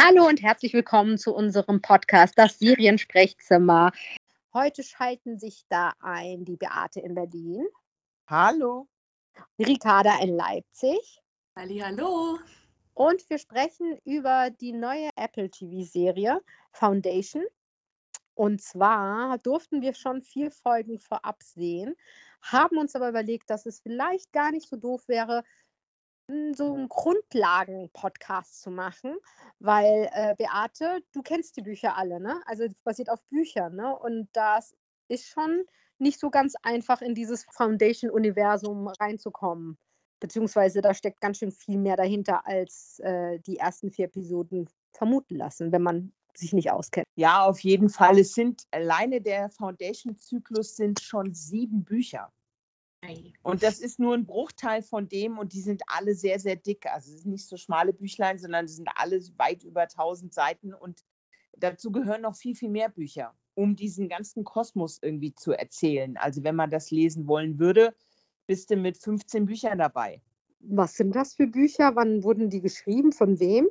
Hallo und herzlich willkommen zu unserem Podcast, das Seriensprechzimmer. Heute schalten sich da ein die Beate in Berlin. Hallo. Die Ricarda in Leipzig. Hallo. Und wir sprechen über die neue Apple TV-Serie Foundation. Und zwar durften wir schon vier Folgen vorab sehen, haben uns aber überlegt, dass es vielleicht gar nicht so doof wäre, so einen Grundlagen-Podcast zu machen, weil äh, Beate, du kennst die Bücher alle, ne? Also basiert auf Büchern, ne? Und das ist schon nicht so ganz einfach, in dieses Foundation-Universum reinzukommen. Beziehungsweise da steckt ganz schön viel mehr dahinter, als äh, die ersten vier Episoden vermuten lassen, wenn man sich nicht auskennt. Ja, auf jeden Fall. Es sind alleine der Foundation-Zyklus sind schon sieben Bücher. Und das ist nur ein Bruchteil von dem und die sind alle sehr, sehr dick. Also es sind nicht so schmale Büchlein, sondern es sind alle weit über 1000 Seiten und dazu gehören noch viel, viel mehr Bücher, um diesen ganzen Kosmos irgendwie zu erzählen. Also wenn man das lesen wollen würde, bist du mit 15 Büchern dabei. Was sind das für Bücher? Wann wurden die geschrieben? Von wem?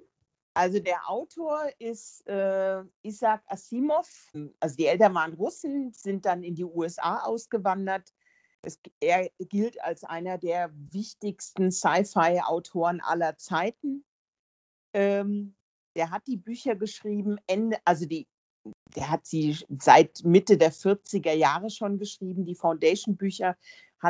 Also der Autor ist äh, Isaac Asimov. Also die Eltern waren Russen, sind dann in die USA ausgewandert es, er gilt als einer der wichtigsten Sci-Fi-Autoren aller Zeiten. Ähm, der hat die Bücher geschrieben, Ende, also die, der hat sie seit Mitte der 40er Jahre schon geschrieben. Die Foundation-Bücher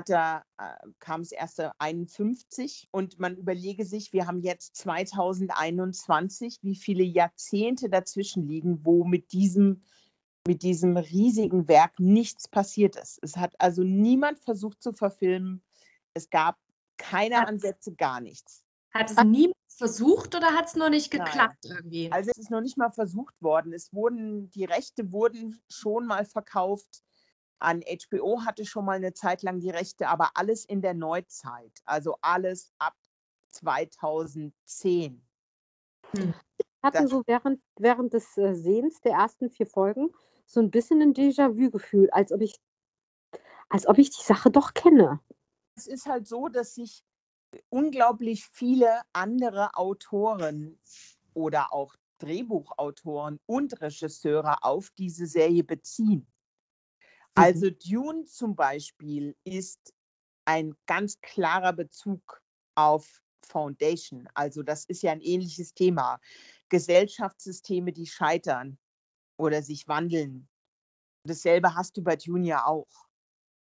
er, äh, kam es erst 51 und man überlege sich, wir haben jetzt 2021, wie viele Jahrzehnte dazwischen liegen, wo mit diesem mit diesem riesigen Werk nichts passiert ist. Es hat also niemand versucht zu verfilmen. Es gab keine hat, Ansätze, gar nichts. Hat es niemand versucht oder hat es noch nicht geklappt Nein. irgendwie? Also es ist noch nicht mal versucht worden. Es wurden, die Rechte wurden schon mal verkauft. An HBO hatte schon mal eine Zeit lang die Rechte, aber alles in der Neuzeit. Also alles ab 2010. Hm. Ich hatte das, so während, während des äh, Sehens der ersten vier Folgen so ein bisschen ein Déjà-vu-Gefühl, als ob ich als ob ich die Sache doch kenne. Es ist halt so, dass sich unglaublich viele andere Autoren oder auch Drehbuchautoren und Regisseure auf diese Serie beziehen. Mhm. Also Dune zum Beispiel ist ein ganz klarer Bezug auf Foundation. Also das ist ja ein ähnliches Thema. Gesellschaftssysteme, die scheitern oder sich wandeln. Dasselbe hast du bei Junior auch.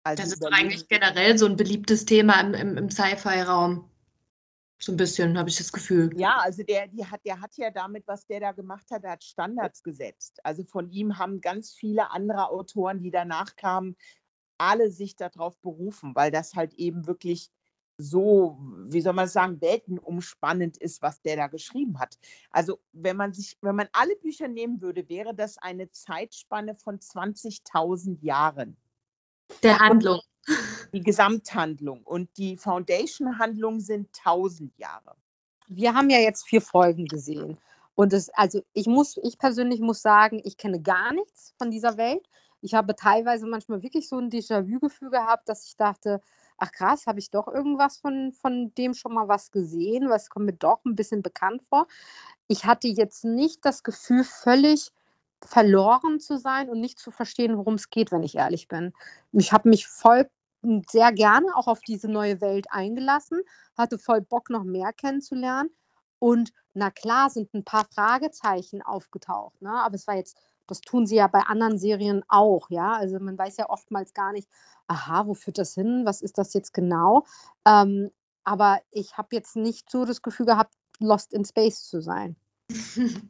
Also das ist eigentlich generell so ein beliebtes Thema im, im, im Sci-Fi-Raum. So ein bisschen, habe ich das Gefühl. Ja, also der, die hat, der hat ja damit, was der da gemacht hat, der hat Standards gesetzt. Also von ihm haben ganz viele andere Autoren, die danach kamen, alle sich darauf berufen, weil das halt eben wirklich so, wie soll man sagen, weltenumspannend ist, was der da geschrieben hat. Also wenn man sich, wenn man alle Bücher nehmen würde, wäre das eine Zeitspanne von 20.000 Jahren. Der Handlung. Die Gesamthandlung. Und die Foundation-Handlung sind 1000 Jahre. Wir haben ja jetzt vier Folgen gesehen. Und es, also ich muss, ich persönlich muss sagen, ich kenne gar nichts von dieser Welt. Ich habe teilweise manchmal wirklich so ein Déjà-vu-Gefühl gehabt, dass ich dachte, ach krass, habe ich doch irgendwas von, von dem schon mal was gesehen, was kommt mir doch ein bisschen bekannt vor. Ich hatte jetzt nicht das Gefühl, völlig verloren zu sein und nicht zu verstehen, worum es geht, wenn ich ehrlich bin. Ich habe mich voll hm, sehr gerne auch auf diese neue Welt eingelassen, hatte voll Bock, noch mehr kennenzulernen. Und na klar sind ein paar Fragezeichen aufgetaucht, ne? aber es war jetzt das tun sie ja bei anderen Serien auch, ja. Also man weiß ja oftmals gar nicht, aha, wo führt das hin? Was ist das jetzt genau? Ähm, aber ich habe jetzt nicht so das Gefühl gehabt, lost in space zu sein.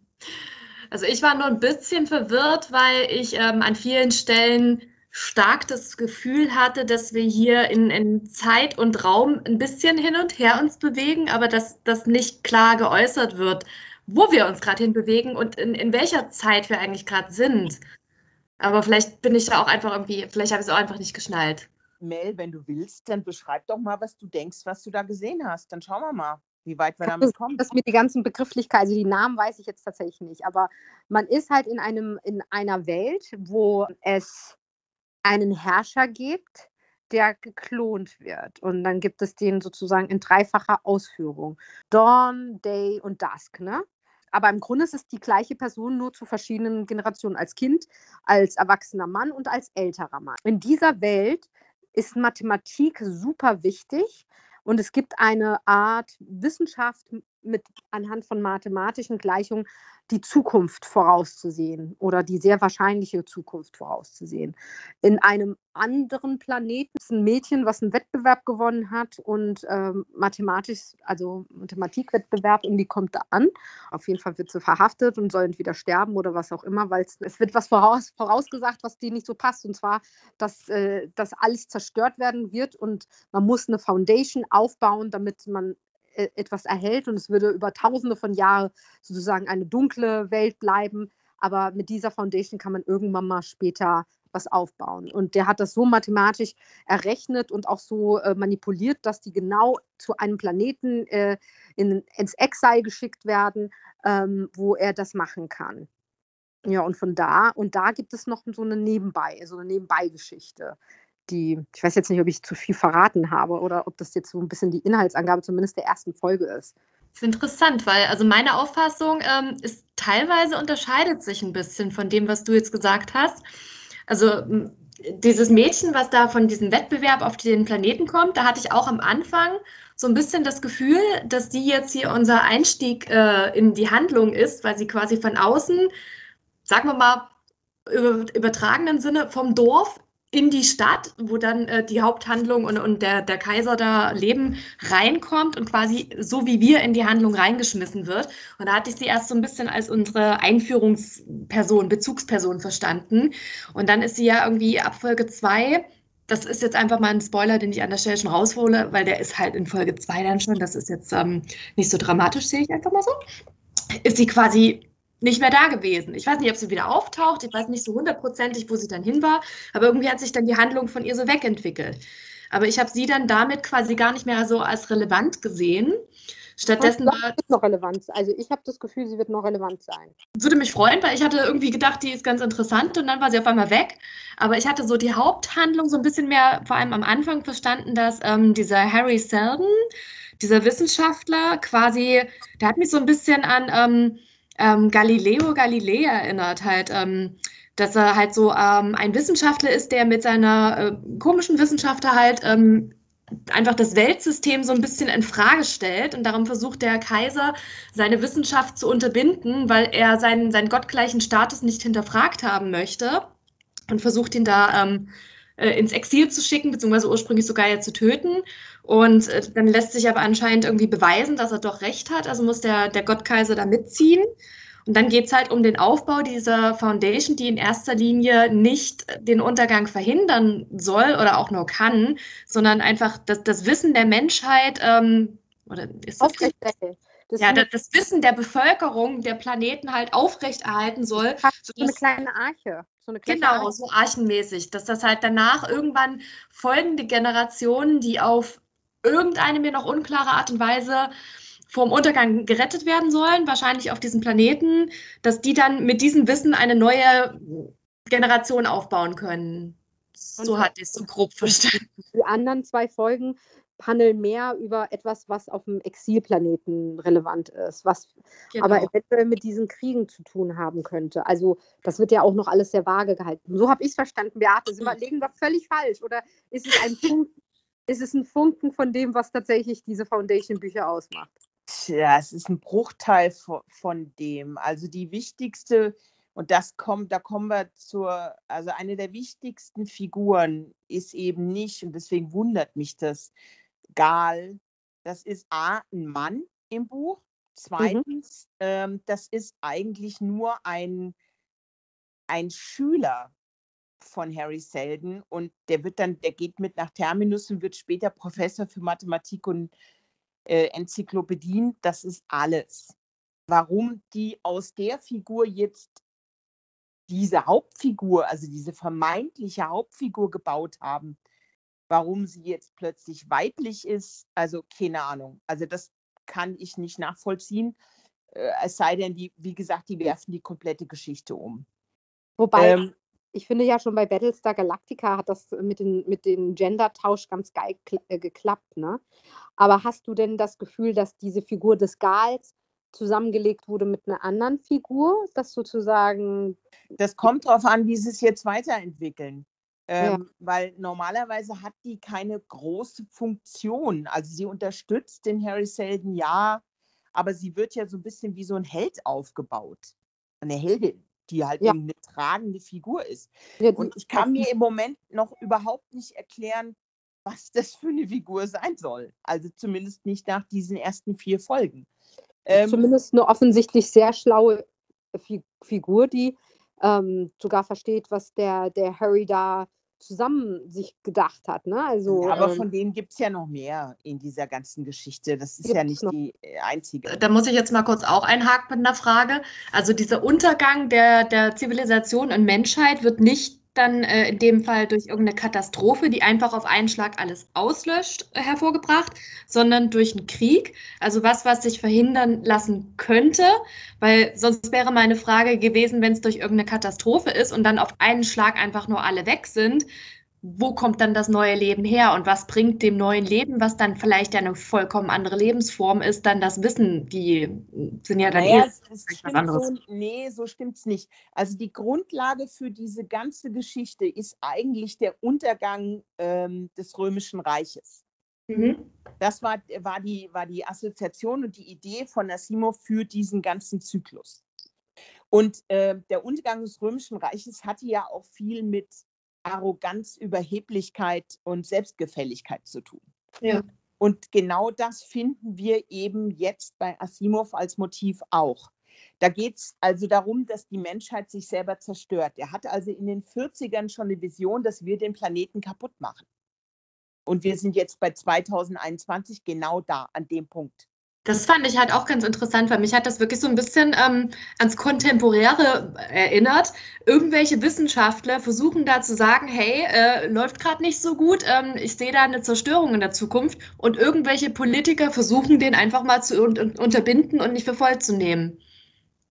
Also ich war nur ein bisschen verwirrt, weil ich ähm, an vielen Stellen stark das Gefühl hatte, dass wir hier in, in, Zeit und Raum ein bisschen hin und her uns bewegen, aber dass das nicht klar geäußert wird wo wir uns gerade hinbewegen und in, in welcher Zeit wir eigentlich gerade sind. Aber vielleicht bin ich da auch einfach irgendwie, vielleicht habe ich es auch einfach nicht geschnallt. Mel, wenn du willst, dann beschreib doch mal, was du denkst, was du da gesehen hast. Dann schauen wir mal, wie weit wir damit kommen. Das mit die ganzen Begrifflichkeiten, also die Namen weiß ich jetzt tatsächlich nicht, aber man ist halt in einem in einer Welt, wo es einen Herrscher gibt, der geklont wird. Und dann gibt es den sozusagen in dreifacher Ausführung. Dawn, Day und Dusk, ne? Aber im Grunde ist es die gleiche Person nur zu verschiedenen Generationen, als Kind, als erwachsener Mann und als älterer Mann. In dieser Welt ist Mathematik super wichtig und es gibt eine Art Wissenschaft mit anhand von mathematischen Gleichungen die Zukunft vorauszusehen oder die sehr wahrscheinliche Zukunft vorauszusehen. In einem anderen Planeten ist ein Mädchen, was einen Wettbewerb gewonnen hat und ähm, mathematisch, also Mathematikwettbewerb und die kommt da an. Auf jeden Fall wird sie verhaftet und soll entweder sterben oder was auch immer, weil es wird was voraus, vorausgesagt, was dir nicht so passt. Und zwar, dass, äh, dass alles zerstört werden wird und man muss eine Foundation aufbauen, damit man etwas erhält und es würde über tausende von Jahren sozusagen eine dunkle Welt bleiben. Aber mit dieser Foundation kann man irgendwann mal später was aufbauen. Und der hat das so mathematisch errechnet und auch so äh, manipuliert, dass die genau zu einem Planeten äh, in, ins Exile geschickt werden, ähm, wo er das machen kann. Ja, und von da, und da gibt es noch so eine Nebenbei, so eine Nebenbeigeschichte die, ich weiß jetzt nicht, ob ich zu viel verraten habe oder ob das jetzt so ein bisschen die Inhaltsangabe zumindest der ersten Folge ist. Das ist interessant, weil also meine Auffassung ähm, ist teilweise unterscheidet sich ein bisschen von dem, was du jetzt gesagt hast. Also dieses Mädchen, was da von diesem Wettbewerb auf den Planeten kommt, da hatte ich auch am Anfang so ein bisschen das Gefühl, dass die jetzt hier unser Einstieg äh, in die Handlung ist, weil sie quasi von außen, sagen wir mal, übertragenen Sinne vom Dorf in die Stadt, wo dann äh, die Haupthandlung und, und der, der Kaiser da leben, reinkommt und quasi so wie wir in die Handlung reingeschmissen wird. Und da hatte ich sie erst so ein bisschen als unsere Einführungsperson, Bezugsperson verstanden. Und dann ist sie ja irgendwie ab Folge 2 das ist jetzt einfach mal ein Spoiler, den ich an der Stelle schon raushole, weil der ist halt in Folge 2 dann schon. Das ist jetzt ähm, nicht so dramatisch, sehe ich einfach mal so. Ist sie quasi nicht mehr da gewesen. Ich weiß nicht, ob sie wieder auftaucht, ich weiß nicht so hundertprozentig, wo sie dann hin war, aber irgendwie hat sich dann die Handlung von ihr so wegentwickelt. Aber ich habe sie dann damit quasi gar nicht mehr so als relevant gesehen. Stattdessen war ist noch relevant. Also ich habe das Gefühl, sie wird noch relevant sein. Würde mich freuen, weil ich hatte irgendwie gedacht, die ist ganz interessant und dann war sie auf einmal weg. Aber ich hatte so die Haupthandlung so ein bisschen mehr, vor allem am Anfang verstanden, dass ähm, dieser Harry Seldon, dieser Wissenschaftler, quasi, der hat mich so ein bisschen an ähm, ähm, Galileo Galilei erinnert, halt, ähm, dass er halt so ähm, ein Wissenschaftler ist, der mit seiner äh, komischen Wissenschaft halt ähm, einfach das Weltsystem so ein bisschen in Frage stellt und darum versucht der Kaiser seine Wissenschaft zu unterbinden, weil er seinen, seinen gottgleichen Status nicht hinterfragt haben möchte und versucht ihn da ähm, äh, ins Exil zu schicken, beziehungsweise ursprünglich sogar ja zu töten. Und äh, dann lässt sich aber anscheinend irgendwie beweisen, dass er doch recht hat. Also muss der, der Gottkaiser da mitziehen. Und dann geht es halt um den Aufbau dieser Foundation, die in erster Linie nicht den Untergang verhindern soll oder auch nur kann, sondern einfach das, das Wissen der Menschheit ähm, oder ist das das ja, das, das, Wissen der Bevölkerung der Planeten halt aufrechterhalten soll. So eine kleine Arche. So eine genau, Arche. so archenmäßig, dass das halt danach irgendwann folgende Generationen, die auf irgendeine mir noch unklare Art und Weise vom Untergang gerettet werden sollen, wahrscheinlich auf diesem Planeten, dass die dann mit diesem Wissen eine neue Generation aufbauen können. So hat ich es so grob verstanden. Die anderen zwei Folgen handeln mehr über etwas, was auf dem Exilplaneten relevant ist, was genau. aber eventuell mit diesen Kriegen zu tun haben könnte. Also das wird ja auch noch alles sehr vage gehalten. So habe ich es verstanden, Beate. Sind wir legen wir völlig falsch oder ist es ein Funken, ist es ein Funken von dem, was tatsächlich diese Foundation-Bücher ausmacht? Ja, es ist ein Bruchteil von, von dem. Also die wichtigste und das kommt, da kommen wir zur, also eine der wichtigsten Figuren ist eben nicht, und deswegen wundert mich das, Gal. Das ist A, ein Mann im Buch. Mhm. Zweitens, mhm. ähm, das ist eigentlich nur ein, ein Schüler von Harry Selden und der wird dann, der geht mit nach Terminus und wird später Professor für Mathematik und äh, Enzyklopädien. Das ist alles. Warum die aus der Figur jetzt diese Hauptfigur, also diese vermeintliche Hauptfigur gebaut haben, Warum sie jetzt plötzlich weiblich ist, also keine Ahnung. Also das kann ich nicht nachvollziehen. Äh, es sei denn, die, wie gesagt, die werfen die komplette Geschichte um. Wobei, ähm, ich finde ja schon bei Battlestar Galactica hat das mit, den, mit dem Gender-Tausch ganz geil äh, geklappt. Ne? Aber hast du denn das Gefühl, dass diese Figur des Gals zusammengelegt wurde mit einer anderen Figur, das sozusagen. Das kommt darauf an, wie sie es jetzt weiterentwickeln. Ähm, ja. Weil normalerweise hat die keine große Funktion. Also sie unterstützt den Harry Selden ja, aber sie wird ja so ein bisschen wie so ein Held aufgebaut. Eine Heldin, die halt ja. eine tragende Figur ist. Ja, Und ich kann mir im Moment noch überhaupt nicht erklären, was das für eine Figur sein soll. Also zumindest nicht nach diesen ersten vier Folgen. Ähm, zumindest eine offensichtlich sehr schlaue Figur, die ähm, sogar versteht, was der, der Harry da zusammen sich gedacht hat. Ne? Also, aber ähm, von denen gibt es ja noch mehr in dieser ganzen Geschichte. Das ist ja nicht noch. die äh, einzige. Da muss ich jetzt mal kurz auch einhaken mit einer Frage. Also dieser Untergang der, der Zivilisation und Menschheit wird nicht dann äh, in dem Fall durch irgendeine Katastrophe, die einfach auf einen Schlag alles auslöscht, äh, hervorgebracht, sondern durch einen Krieg. Also was, was sich verhindern lassen könnte, weil sonst wäre meine Frage gewesen, wenn es durch irgendeine Katastrophe ist und dann auf einen Schlag einfach nur alle weg sind, wo kommt dann das neue Leben her und was bringt dem neuen Leben, was dann vielleicht eine vollkommen andere Lebensform ist, dann das Wissen, die sind ja dann naja, eh was anderes. So, nee, so stimmt es nicht. Also die Grundlage für diese ganze Geschichte ist eigentlich der Untergang ähm, des Römischen Reiches. Mhm. Das war, war, die, war die Assoziation und die Idee von Asimov für diesen ganzen Zyklus. Und äh, der Untergang des Römischen Reiches hatte ja auch viel mit Arroganz, Überheblichkeit und Selbstgefälligkeit zu tun. Ja. Und genau das finden wir eben jetzt bei Asimov als Motiv auch. Da geht es also darum, dass die Menschheit sich selber zerstört. Er hatte also in den 40ern schon eine Vision, dass wir den Planeten kaputt machen. Und wir sind jetzt bei 2021 genau da, an dem Punkt. Das fand ich halt auch ganz interessant, weil mich hat das wirklich so ein bisschen ähm, ans Kontemporäre erinnert. Irgendwelche Wissenschaftler versuchen da zu sagen, hey, äh, läuft gerade nicht so gut, ähm, ich sehe da eine Zerstörung in der Zukunft. Und irgendwelche Politiker versuchen den einfach mal zu un unterbinden und nicht für voll zu nehmen.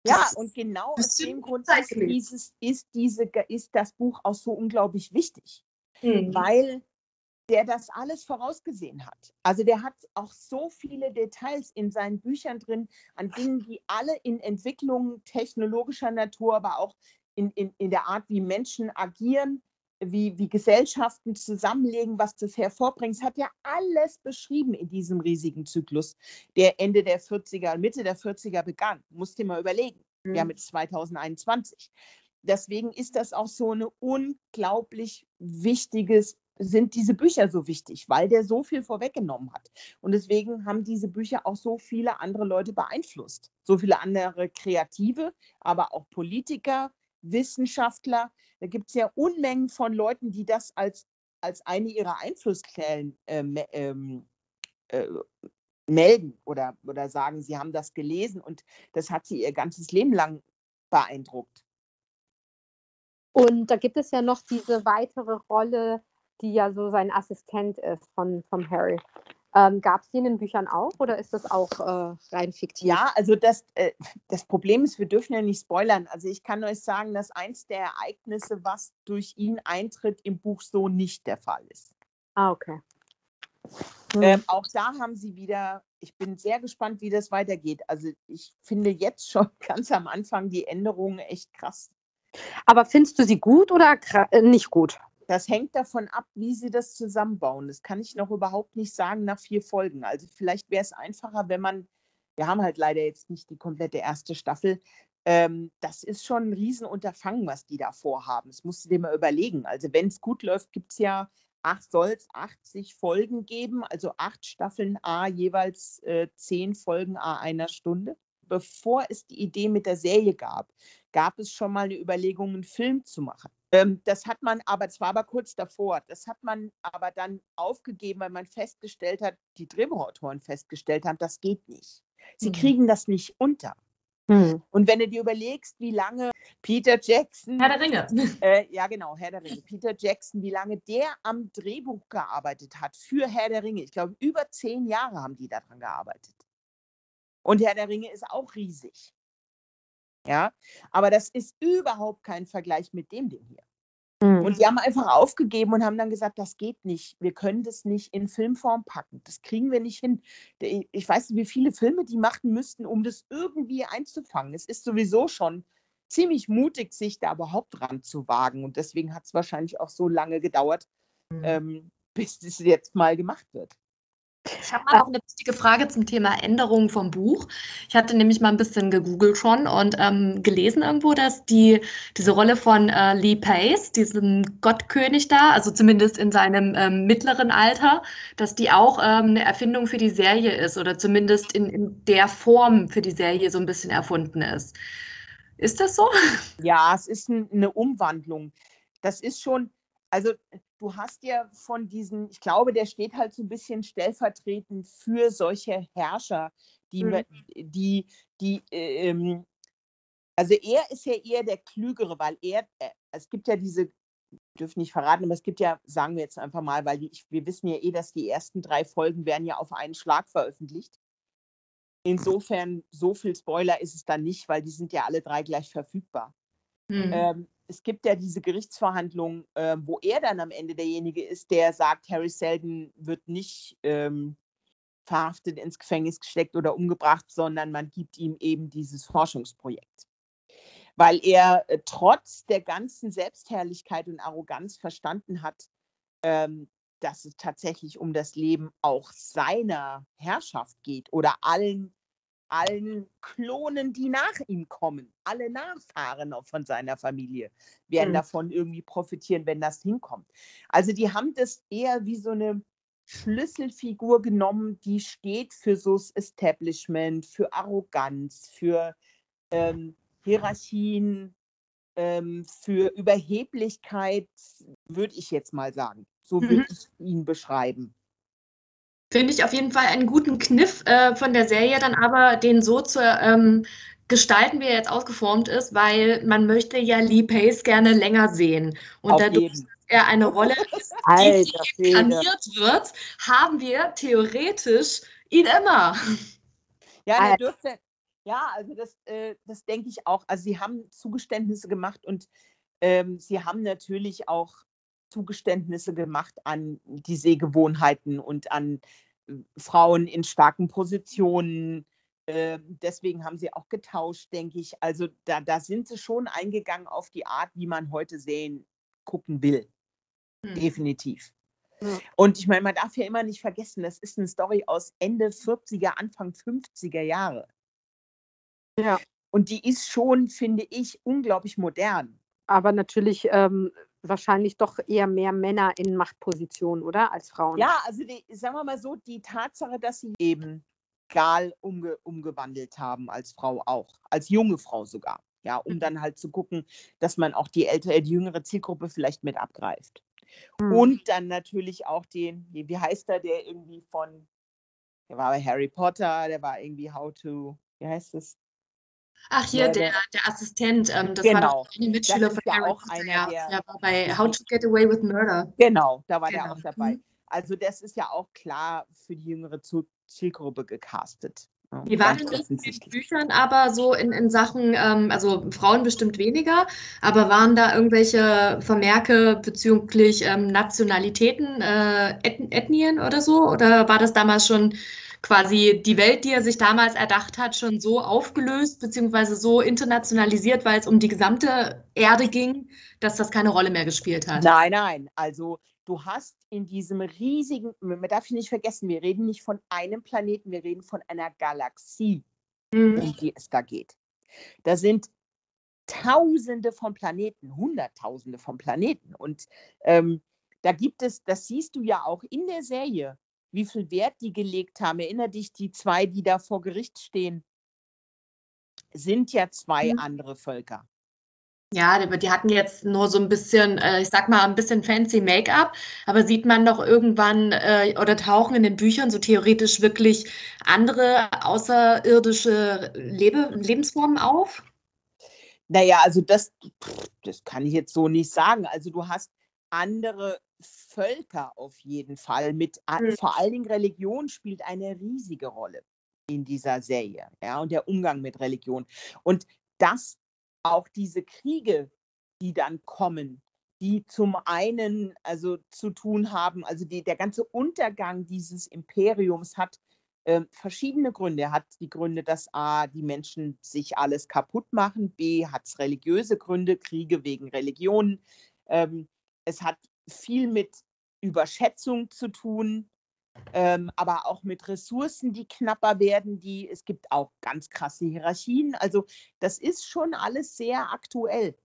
Ja, das und genau aus dem Grund ist, dieses, ist, diese, ist das Buch auch so unglaublich wichtig. Mhm. Weil der das alles vorausgesehen hat. Also der hat auch so viele Details in seinen Büchern drin, an Dingen, die alle in Entwicklungen technologischer Natur, aber auch in, in, in der Art, wie Menschen agieren, wie, wie Gesellschaften zusammenlegen, was das hervorbringt. Es hat ja alles beschrieben in diesem riesigen Zyklus, der Ende der 40er, Mitte der 40er begann. Musst dir mal überlegen. Mhm. Haben jetzt 2021. Deswegen ist das auch so ein unglaublich wichtiges sind diese Bücher so wichtig, weil der so viel vorweggenommen hat. Und deswegen haben diese Bücher auch so viele andere Leute beeinflusst. So viele andere Kreative, aber auch Politiker, Wissenschaftler. Da gibt es ja Unmengen von Leuten, die das als, als eine ihrer Einflussquellen ähm, ähm, äh, melden oder, oder sagen, sie haben das gelesen und das hat sie ihr ganzes Leben lang beeindruckt. Und da gibt es ja noch diese weitere Rolle die ja so sein Assistent ist von, von Harry. Ähm, Gab es die in den Büchern auch oder ist das auch äh, rein fiktiv? Ja, also das, äh, das Problem ist, wir dürfen ja nicht spoilern. Also ich kann euch sagen, dass eins der Ereignisse, was durch ihn eintritt, im Buch so nicht der Fall ist. Ah, okay. Hm. Ähm, auch da haben sie wieder, ich bin sehr gespannt, wie das weitergeht. Also ich finde jetzt schon ganz am Anfang die Änderungen echt krass. Aber findest du sie gut oder äh, nicht gut? Das hängt davon ab, wie sie das zusammenbauen. Das kann ich noch überhaupt nicht sagen nach vier Folgen. Also vielleicht wäre es einfacher, wenn man, wir haben halt leider jetzt nicht die komplette erste Staffel. Ähm, das ist schon ein Riesenunterfangen, was die da vorhaben. Das musst du dir mal überlegen. Also wenn es gut läuft, gibt es ja, ach, soll es 80 Folgen geben, also acht Staffeln A, jeweils äh, zehn Folgen A einer Stunde. Bevor es die Idee mit der Serie gab, gab es schon mal eine Überlegung, einen Film zu machen. Ähm, das hat man aber, es war aber kurz davor, das hat man aber dann aufgegeben, weil man festgestellt hat, die Drehbuchautoren festgestellt haben, das geht nicht. Sie mhm. kriegen das nicht unter. Mhm. Und wenn du dir überlegst, wie lange Peter Jackson. Herr der Ringe. Äh, ja, genau, Herr der Ringe. Peter Jackson, wie lange der am Drehbuch gearbeitet hat für Herr der Ringe. Ich glaube, über zehn Jahre haben die daran gearbeitet. Und Herr der Ringe ist auch riesig. Ja, aber das ist überhaupt kein Vergleich mit dem Ding hier. Mhm. Und die haben einfach aufgegeben und haben dann gesagt, das geht nicht. Wir können das nicht in Filmform packen. Das kriegen wir nicht hin. Ich weiß nicht, wie viele Filme die machen müssten, um das irgendwie einzufangen. Es ist sowieso schon ziemlich mutig, sich da überhaupt dran zu wagen. Und deswegen hat es wahrscheinlich auch so lange gedauert, mhm. ähm, bis das jetzt mal gemacht wird. Ich habe mal noch eine wichtige Frage zum Thema Änderungen vom Buch. Ich hatte nämlich mal ein bisschen gegoogelt schon und ähm, gelesen irgendwo, dass die, diese Rolle von äh, Lee Pace, diesem Gottkönig da, also zumindest in seinem ähm, mittleren Alter, dass die auch ähm, eine Erfindung für die Serie ist oder zumindest in, in der Form für die Serie so ein bisschen erfunden ist. Ist das so? Ja, es ist ein, eine Umwandlung. Das ist schon, also du hast ja von diesen, ich glaube, der steht halt so ein bisschen stellvertretend für solche Herrscher, die, mhm. die, die, ähm, also er ist ja eher der Klügere, weil er, äh, es gibt ja diese, dürfen nicht verraten, aber es gibt ja, sagen wir jetzt einfach mal, weil die, ich, wir wissen ja eh, dass die ersten drei Folgen werden ja auf einen Schlag veröffentlicht. Insofern, so viel Spoiler ist es dann nicht, weil die sind ja alle drei gleich verfügbar. Mhm. Ähm, es gibt ja diese Gerichtsverhandlung, äh, wo er dann am Ende derjenige ist, der sagt, Harry Selden wird nicht ähm, verhaftet, ins Gefängnis gesteckt oder umgebracht, sondern man gibt ihm eben dieses Forschungsprojekt. Weil er äh, trotz der ganzen Selbstherrlichkeit und Arroganz verstanden hat, ähm, dass es tatsächlich um das Leben auch seiner Herrschaft geht oder allen allen Klonen, die nach ihm kommen, alle Nachfahren von seiner Familie, werden mhm. davon irgendwie profitieren, wenn das hinkommt. Also die haben das eher wie so eine Schlüsselfigur genommen, die steht für so das Establishment, für Arroganz, für ähm, Hierarchien, ähm, für Überheblichkeit, würde ich jetzt mal sagen. So würde mhm. ich ihn beschreiben. Finde ich auf jeden Fall einen guten Kniff äh, von der Serie, dann aber den so zu ähm, gestalten, wie er jetzt ausgeformt ist, weil man möchte ja Lee Pace gerne länger sehen. Und auf dadurch, jeden. dass er eine Rolle ist, die inkarniert wird, haben wir theoretisch ihn immer. Ja, der dürfte, ja, also das, äh, das denke ich auch. Also sie haben Zugeständnisse gemacht und ähm, sie haben natürlich auch Zugeständnisse gemacht an die Sehgewohnheiten und an äh, Frauen in starken Positionen. Äh, deswegen haben sie auch getauscht, denke ich. Also da, da sind sie schon eingegangen auf die Art, wie man heute sehen, gucken will. Hm. Definitiv. Ja. Und ich meine, man darf ja immer nicht vergessen, das ist eine Story aus Ende 40er, Anfang 50er Jahre. Ja. Und die ist schon, finde ich, unglaublich modern. Aber natürlich ähm, wahrscheinlich doch eher mehr Männer in Machtpositionen, oder? Als Frauen. Ja, also die, sagen wir mal so, die Tatsache, dass sie eben Gal umge umgewandelt haben als Frau auch, als junge Frau sogar, ja, um mhm. dann halt zu gucken, dass man auch die ältere, die jüngere Zielgruppe vielleicht mit abgreift. Mhm. Und dann natürlich auch den, wie heißt er, der irgendwie von, der war bei Harry Potter, der war irgendwie How to, wie heißt es? Ach, hier, der, der Assistent, ähm, das genau. war doch eine Mitschüler von Harry auch ja. Der, der war bei How to Get Away with Murder. Genau, da war genau. der auch dabei. Mhm. Also das ist ja auch klar für die jüngere Zielgruppe gecastet. Wie war denn das in den Büchern aber so in, in Sachen, ähm, also Frauen bestimmt weniger, aber waren da irgendwelche Vermerke bezüglich ähm, Nationalitäten, äh, Ethnien oder so? Oder war das damals schon quasi die Welt, die er sich damals erdacht hat, schon so aufgelöst beziehungsweise so internationalisiert, weil es um die gesamte Erde ging, dass das keine Rolle mehr gespielt hat. Nein, nein. Also du hast in diesem riesigen, man darf nicht vergessen, wir reden nicht von einem Planeten, wir reden von einer Galaxie, mhm. um die es da geht. Da sind Tausende von Planeten, Hunderttausende von Planeten. Und ähm, da gibt es, das siehst du ja auch in der Serie, wie viel Wert die gelegt haben. Erinner dich, die zwei, die da vor Gericht stehen, sind ja zwei mhm. andere Völker. Ja, die hatten jetzt nur so ein bisschen, äh, ich sag mal, ein bisschen fancy Make-up, aber sieht man doch irgendwann äh, oder tauchen in den Büchern so theoretisch wirklich andere außerirdische Lebe Lebensformen auf? Naja, also das, das kann ich jetzt so nicht sagen. Also du hast andere Völker auf jeden Fall. Mit, mhm. Vor allen Dingen Religion spielt eine riesige Rolle in dieser Serie. Ja, und der Umgang mit Religion. Und dass auch diese Kriege, die dann kommen, die zum einen also zu tun haben, also die, der ganze Untergang dieses Imperiums hat äh, verschiedene Gründe. Er hat die Gründe, dass A, die Menschen sich alles kaputt machen, B, hat es religiöse Gründe, Kriege wegen Religion. Ähm, es hat viel mit Überschätzung zu tun, ähm, aber auch mit Ressourcen, die knapper werden. Die, es gibt auch ganz krasse Hierarchien. Also das ist schon alles sehr aktuell.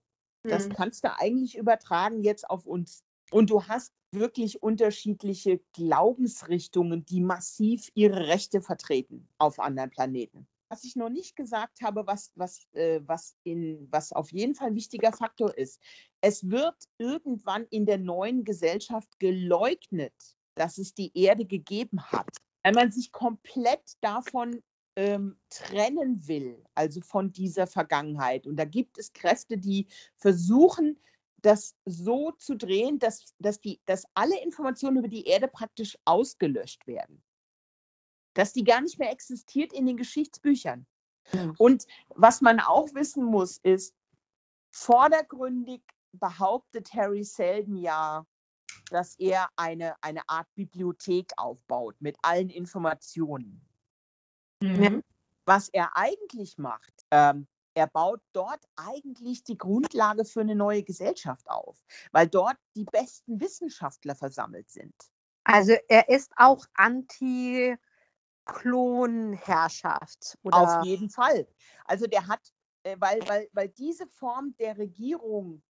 Das Mhm. kannst du eigentlich übertragen jetzt auf uns. Und du hast wirklich unterschiedliche Glaubensrichtungen, die massiv ihre Rechte vertreten auf anderen Planeten. Was ich noch nicht gesagt habe, was, was, äh, was, in, was auf jeden Fall ein wichtiger Faktor ist, es wird irgendwann in der neuen Gesellschaft geleugnet, dass es die Erde gegeben hat, weil man sich komplett davon ähm, trennen will, also von dieser Vergangenheit. Und da gibt es Kräfte, die versuchen, das so zu drehen, dass, dass, die, dass alle Informationen über die Erde praktisch ausgelöscht werden. Dass die gar nicht mehr existiert in den Geschichtsbüchern. Und was man auch wissen muss, ist, vordergründig behauptet Harry Seldon ja, dass er eine, eine Art Bibliothek aufbaut mit allen Informationen. Mhm. Was er eigentlich macht, ähm, er baut dort eigentlich die Grundlage für eine neue Gesellschaft auf, weil dort die besten Wissenschaftler versammelt sind. Also er ist auch Anti-Klonherrschaft. Oder Auf jeden Fall. Also der hat, äh, weil, weil, weil diese Form der Regierung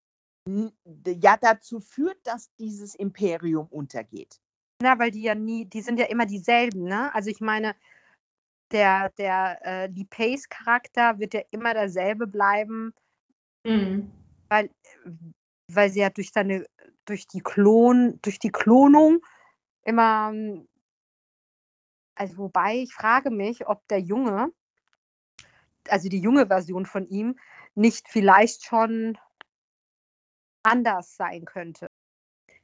ja dazu führt, dass dieses Imperium untergeht. Na, weil die ja nie, die sind ja immer dieselben, ne? Also ich meine, der, der äh, Lee Pace Charakter wird ja immer derselbe bleiben, Mhm. weil, weil sie ja durch seine, durch die Klon, durch die Klonung immer, ähm, also wobei ich frage mich, ob der Junge, also die junge Version von ihm, nicht vielleicht schon anders sein könnte.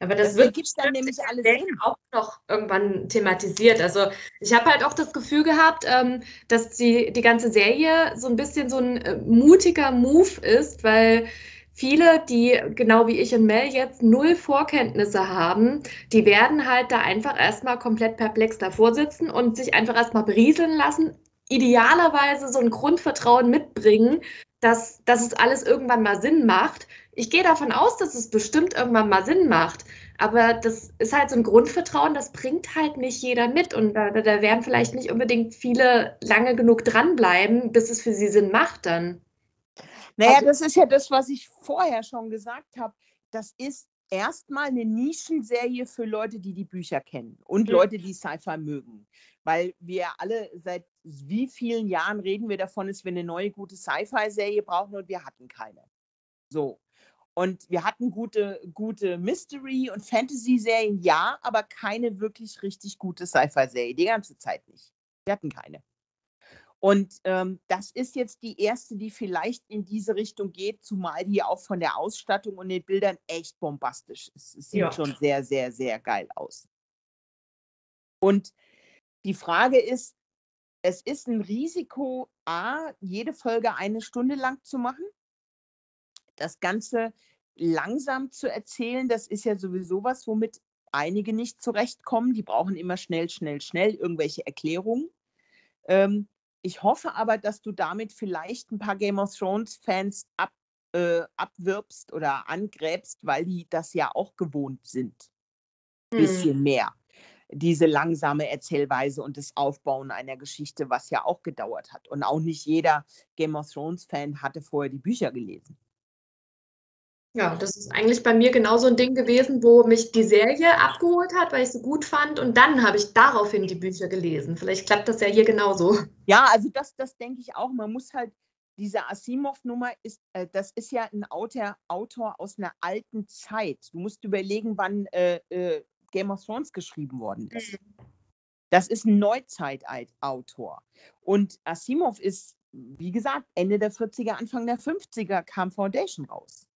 Aber das, Das wird ergibt dann nämlich alles auch noch irgendwann thematisiert. Also ich habe halt auch das Gefühl gehabt, ähm, dass die, die ganze Serie so ein bisschen so ein äh, mutiger Move ist, weil viele, die genau wie ich und Mel jetzt null Vorkenntnisse haben, die werden halt da einfach erstmal komplett perplex davor sitzen und sich einfach erstmal berieseln lassen, idealerweise so ein Grundvertrauen mitbringen, dass, dass es alles irgendwann mal Sinn macht. Ich gehe davon aus, dass es bestimmt irgendwann mal Sinn macht. Aber das ist halt so ein Grundvertrauen, das bringt halt nicht jeder mit. Und da, da werden vielleicht nicht unbedingt viele lange genug dranbleiben, bis es für sie Sinn macht dann. Naja, Also- das ist ja das, was ich vorher schon gesagt habe. Das ist erstmal eine Nischenserie für Leute, die die Bücher kennen und Mhm. Leute, die Sci-Fi mögen. Weil wir alle seit wie vielen Jahren reden wir davon, dass wir eine neue gute Sci-Fi-Serie brauchen und wir hatten keine. So. Und wir hatten gute, gute Mystery- und Fantasy-Serien, ja, aber keine wirklich richtig gute Sci-Fi-Serie. Die ganze Zeit nicht. Wir hatten keine. Und ähm, das ist jetzt die erste, die vielleicht in diese Richtung geht, zumal die auch von der Ausstattung und den Bildern echt bombastisch ist. Es sieht Ja. schon sehr, sehr, sehr geil aus. Und die Frage ist, es ist ein Risiko, A, jede Folge eine Stunde lang zu machen. Das Ganze langsam zu erzählen, das ist ja sowieso was, womit einige nicht zurechtkommen. Die brauchen immer schnell, schnell, schnell irgendwelche Erklärungen. Ähm, ich hoffe aber, dass du damit vielleicht ein paar Game of Thrones-Fans ab, äh, abwirbst oder angräbst, weil die das ja auch gewohnt sind. Hm. Bisschen mehr. Diese langsame Erzählweise und das Aufbauen einer Geschichte, was ja auch gedauert hat. Und auch nicht jeder Game of Thrones-Fan hatte vorher die Bücher gelesen. Ja, das ist eigentlich bei mir genauso ein Ding gewesen, wo mich die Serie abgeholt hat, weil ich sie gut fand. Und dann habe ich daraufhin die Bücher gelesen. Vielleicht klappt das ja hier genauso. Ja, also das, das denke ich auch. Man muss halt, diese Asimov-Nummer ist, äh, das ist ja ein Autor, Autor aus einer alten Zeit. Du musst überlegen, wann äh, äh, Game of Thrones geschrieben worden ist. Das ist ein Neuzeit-Autor. Und Asimov ist, wie gesagt, Ende der 40er, Anfang der 50er kam Foundation raus.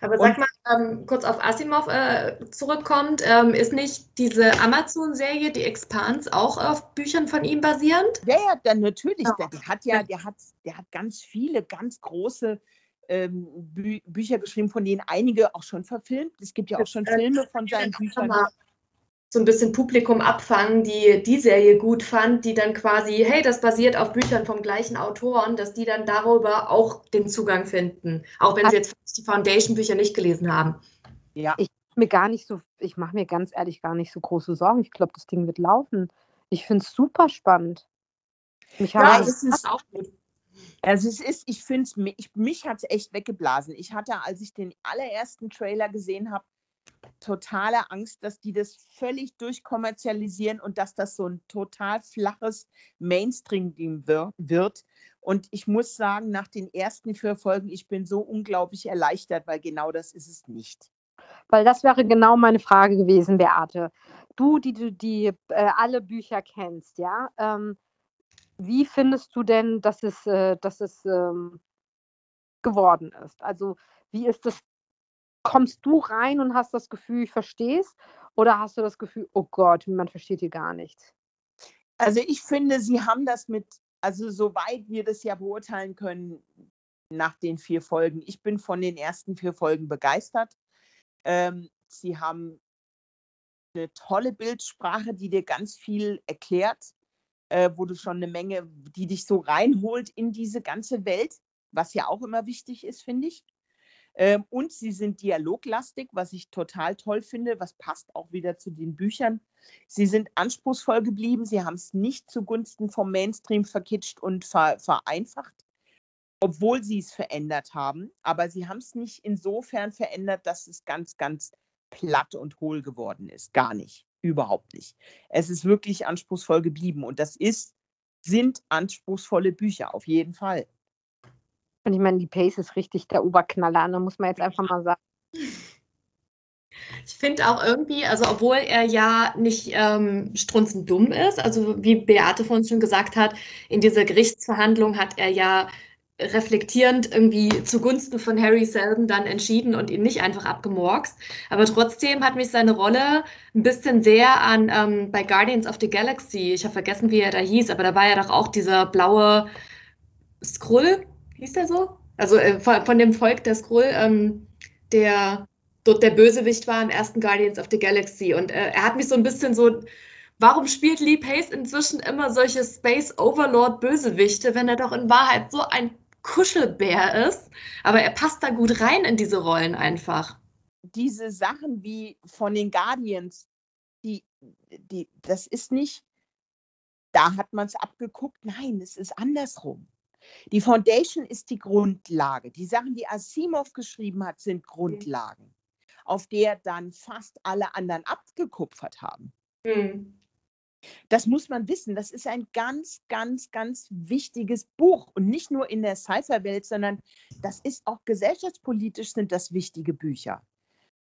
Aber sag mal, ähm, kurz auf Asimov äh, zurückkommt, ähm, ist nicht diese Amazon-Serie, die Expanse, auch auf Büchern von ihm basierend? Ja, ja, dann natürlich. Ja. Der, der hat ja, der hat, der hat ganz viele, ganz große ähm, Bü Bücher geschrieben, von denen einige auch schon verfilmt. Es gibt ja auch schon Filme von seinen Büchern. So ein bisschen Publikum abfangen, die die Serie gut fand, die dann quasi, hey, das basiert auf Büchern vom gleichen Autoren, dass die dann darüber auch den Zugang finden, auch wenn sie jetzt die Foundation-Bücher nicht gelesen haben. Ja. Ich mir gar nicht so, ich mache mir ganz ehrlich gar nicht so große Sorgen. Ich glaube, das Ding wird laufen. Ich finde es super spannend. Mich ja, es ist auch gut. Also es ist, ich finde es, mich, mich hat es echt weggeblasen. Ich hatte, als ich den allerersten Trailer gesehen habe, totale Angst, dass die das völlig durchkommerzialisieren und dass das so ein total flaches Mainstream-Ding wird. Und ich muss sagen, nach den ersten vier Folgen, ich bin so unglaublich erleichtert, weil genau das ist es nicht. Weil das wäre genau meine Frage gewesen, Beate. Du, die du die, äh, alle Bücher kennst, ja, ähm, wie findest du denn, dass es, äh, dass es ähm, geworden ist? Also wie ist das kommst du rein und hast das Gefühl, ich verstehe es? Oder hast du das Gefühl, oh Gott, man versteht hier gar nichts? Also ich finde, sie haben das mit, also soweit wir das ja beurteilen können, nach den vier Folgen. Ich bin von den ersten vier Folgen begeistert. Ähm, sie haben eine tolle Bildsprache, die dir ganz viel erklärt, äh, wo du schon eine Menge, die dich so reinholt in diese ganze Welt, was ja auch immer wichtig ist, finde ich. Ähm, und sie sind dialoglastig, was ich total toll finde, was passt auch wieder zu den Büchern. Sie sind anspruchsvoll geblieben, sie haben es nicht zugunsten vom Mainstream verkitscht und ver vereinfacht, obwohl sie es verändert haben. Aber sie haben es nicht insofern verändert, dass es ganz, ganz platt und hohl geworden ist. Gar nicht. Überhaupt nicht. Es ist wirklich anspruchsvoll geblieben und das ist, sind anspruchsvolle Bücher, auf jeden Fall. Und ich meine, die Pace ist richtig der Oberknaller, da muss man jetzt einfach mal sagen. Ich finde auch irgendwie, also obwohl er ja nicht ähm, strunzendumm ist, also wie Beate von uns schon gesagt hat, in dieser Gerichtsverhandlung hat er ja reflektierend irgendwie zugunsten von Harry Selden dann entschieden und ihn nicht einfach abgemorkst. Aber trotzdem hat mich seine Rolle ein bisschen sehr an ähm, bei Guardians of the Galaxy, ich habe vergessen, wie er da hieß, aber da war ja doch auch dieser blaue Skrull, hieß der so? Also äh, von, von, dem Volk der Skrull, ähm, der dort der Bösewicht war im ersten Guardians of the Galaxy. Und äh, er hat mich so ein bisschen so Warum spielt Lee Pace inzwischen immer solche Space Overlord Bösewichte, wenn er doch in Wahrheit so ein Kuschelbär ist, aber er passt da gut rein in diese Rollen einfach. Diese Sachen wie von den Guardians, die, die, das ist nicht, da hat man es abgeguckt, nein, es ist andersrum. Die Foundation ist die Grundlage. Die Sachen, die Asimov geschrieben hat, sind Grundlagen, auf der dann fast alle anderen abgekupfert haben. Mhm. Das muss man wissen. Das ist ein ganz, ganz, ganz wichtiges Buch. Und nicht nur in der Sci-Fi-Welt, sondern das ist auch gesellschaftspolitisch sind das wichtige Bücher.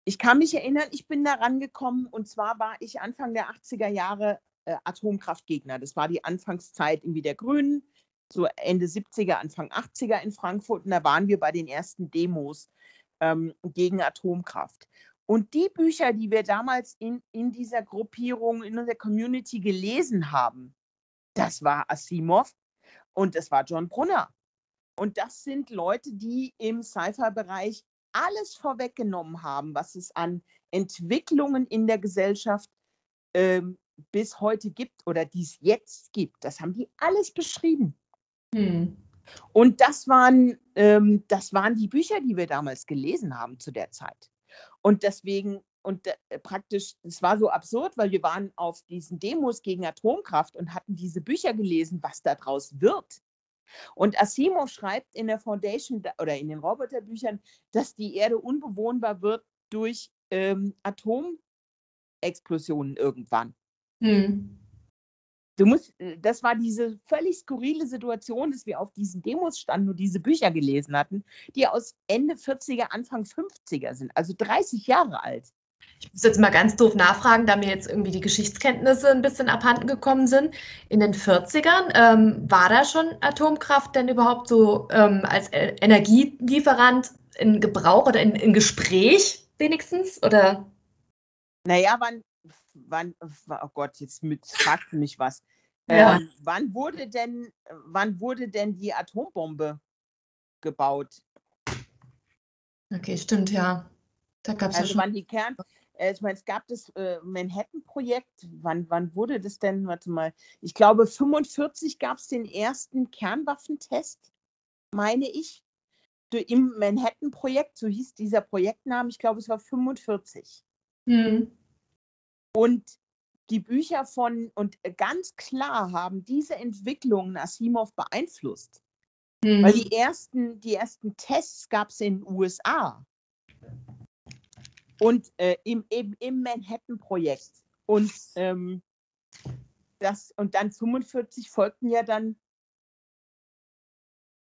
Ich kann mich erinnern, ich bin da rangekommen und zwar war ich Anfang der 80er Jahre äh, Atomkraftgegner. Das war die Anfangszeit irgendwie der Grünen, so Ende 70er, Anfang 80er in Frankfurt. Und da waren wir bei den ersten Demos ähm, gegen Atomkraft. Und die Bücher, die wir damals in, in dieser Gruppierung, in unserer Community gelesen haben, das war Asimov und das war John Brunner. Und das sind Leute, die im Sci-Fi-Bereich alles vorweggenommen haben, was es an Entwicklungen in der Gesellschaft ähm, bis heute gibt oder die es jetzt gibt. Das haben die alles beschrieben. Hm. Und das waren, ähm, das waren die Bücher, die wir damals gelesen haben zu der Zeit. Und deswegen, und äh, praktisch, es war so absurd, weil wir waren auf diesen Demos gegen Atomkraft und hatten diese Bücher gelesen, was daraus wird. Und Asimov schreibt in der Foundation oder in den Roboterbüchern, dass die Erde unbewohnbar wird durch ähm, Atomexplosionen irgendwann. Hm. Du musst, äh, das war diese völlig skurrile Situation, dass wir auf diesen Demos standen und diese Bücher gelesen hatten, die aus Ende 40er, Anfang 50er sind, also 30 Jahre alt. Ich muss jetzt mal ganz doof nachfragen, da mir jetzt irgendwie die Geschichtskenntnisse ein bisschen abhanden gekommen sind. In den 40ern ähm, war da schon Atomkraft denn überhaupt so ähm, als e-, Energielieferant in Gebrauch oder in, in Gespräch wenigstens? Oder? Naja, wann, wann, oh Gott, jetzt fragt mich was. Ja. Ähm, wann wurde denn, wann wurde denn die Atombombe gebaut? Okay, stimmt, ja. Da gab es ja Also schon. wann die Kern, äh, ich meine, es gab das äh, Manhattan-Projekt, wann, wann wurde das denn? Warte mal, ich glaube 45 gab es den ersten Kernwaffentest, meine ich, im Manhattan-Projekt, so hieß dieser Projektname, ich glaube es war 45. Hm. Und die Bücher von, und ganz klar haben diese Entwicklungen Asimov beeinflusst. Hm. Weil die ersten, die ersten Tests gab es in den USA. Und äh, im, im, im Manhattan-Projekt. Und, ähm, das, und dann 45 folgten ja dann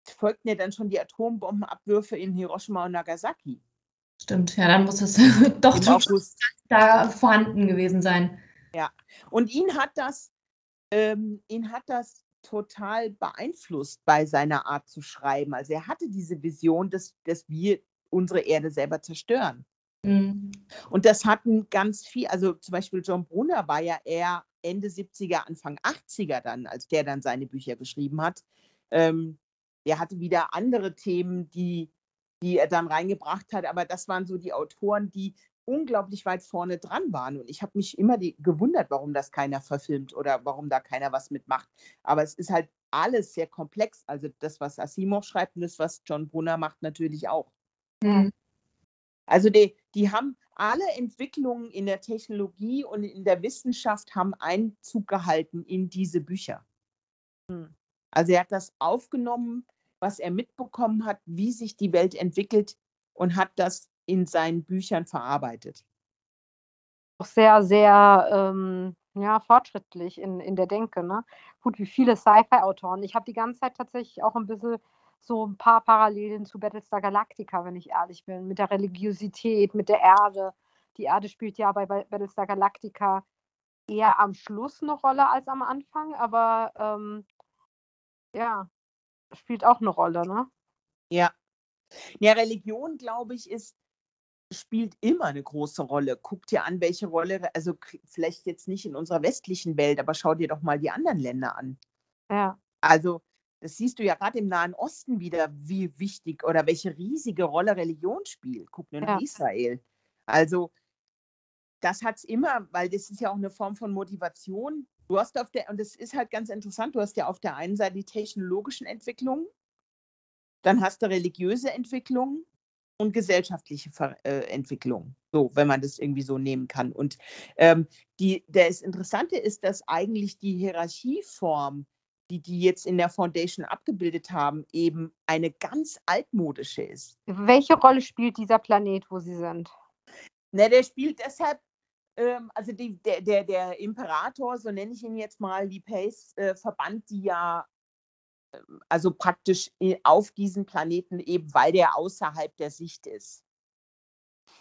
folgten ja dann schon die Atombombenabwürfe in Hiroshima und Nagasaki Stimmt, ja, dann muss es doch schon August. da vorhanden gewesen sein. Und ihn hat das, ähm, ihn hat das total beeinflusst bei seiner Art zu schreiben. Also er hatte diese Vision, dass, dass wir unsere Erde selber zerstören. Hm. Und das hatten ganz viel, also zum Beispiel John Brunner war ja eher Ende 70er, Anfang 80er dann, als der dann seine Bücher geschrieben hat. Ähm, der hatte wieder andere Themen, die, die er dann reingebracht hat, aber das waren so die Autoren, die unglaublich weit vorne dran waren. Und ich habe mich immer die, gewundert, warum das keiner verfilmt oder warum da keiner was mitmacht. Aber es ist halt alles sehr komplex. Also das, was Asimov schreibt und das, was John Brunner macht, natürlich auch. Hm. Also die, die haben alle Entwicklungen in der Technologie und in der Wissenschaft haben Einzug gehalten in diese Bücher. Hm. Also er hat das aufgenommen, was er mitbekommen hat, wie sich die Welt entwickelt und hat das in seinen Büchern verarbeitet. Auch sehr, sehr ähm, ja, fortschrittlich in, in der Denke. Ne? Gut, wie viele Sci-Fi-Autoren. Ich habe die ganze Zeit tatsächlich auch ein bisschen so ein paar Parallelen zu Battlestar Galactica, wenn ich ehrlich bin, mit der Religiosität, mit der Erde. Die Erde spielt ja bei Ba- Battlestar Galactica eher am Schluss eine Rolle als am Anfang, aber ähm, ja, spielt auch eine Rolle, ne? Ja. Ja, Religion, glaube ich, ist, spielt immer eine große Rolle. Guck dir an, welche Rolle, also vielleicht jetzt nicht in unserer westlichen Welt, aber schau dir doch mal die anderen Länder an. Ja. Also, das siehst du ja gerade im Nahen Osten wieder, wie wichtig oder welche riesige Rolle Religion spielt. Guck nur nach Ja. Israel. Also, das hat es immer, weil das ist ja auch eine Form von Motivation. Du hast auf der, und das ist halt ganz interessant, du hast ja auf der einen Seite die technologischen Entwicklungen, dann hast du religiöse Entwicklungen und gesellschaftliche Ver äh, Entwicklungen. So, wenn man das irgendwie so nehmen kann. Und ähm, die, das Interessante ist, dass eigentlich die Hierarchieform, die die jetzt in der Foundation abgebildet haben, eben eine ganz altmodische ist. Welche Rolle spielt dieser Planet, wo sie sind? Ne, der spielt deshalb, ähm, also die, der, der, der Imperator, so nenne ich ihn jetzt mal, die Pace, äh, verbannt die ja ähm, also praktisch i- auf diesen Planeten eben, weil der außerhalb der Sicht ist.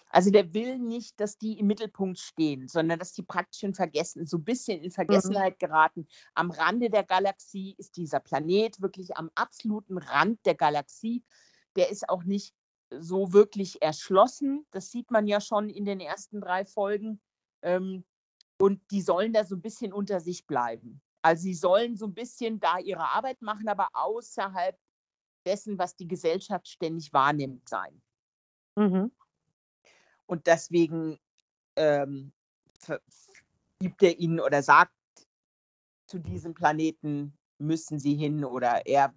Also der will nicht, dass die im Mittelpunkt stehen, sondern dass die praktisch in Vergessen, so ein bisschen in Vergessenheit geraten. Am Rande der Galaxie ist dieser Planet wirklich am absoluten Rand der Galaxie. Der ist auch nicht so wirklich erschlossen. Das sieht man ja schon in den ersten drei Folgen. Ähm, und die sollen da so ein bisschen unter sich bleiben. Also sie sollen so ein bisschen da ihre Arbeit machen, aber außerhalb dessen, was die Gesellschaft ständig wahrnimmt, sein. Mhm. Und deswegen ähm, gibt er ihnen oder sagt, zu diesem Planeten müssen sie hin oder er,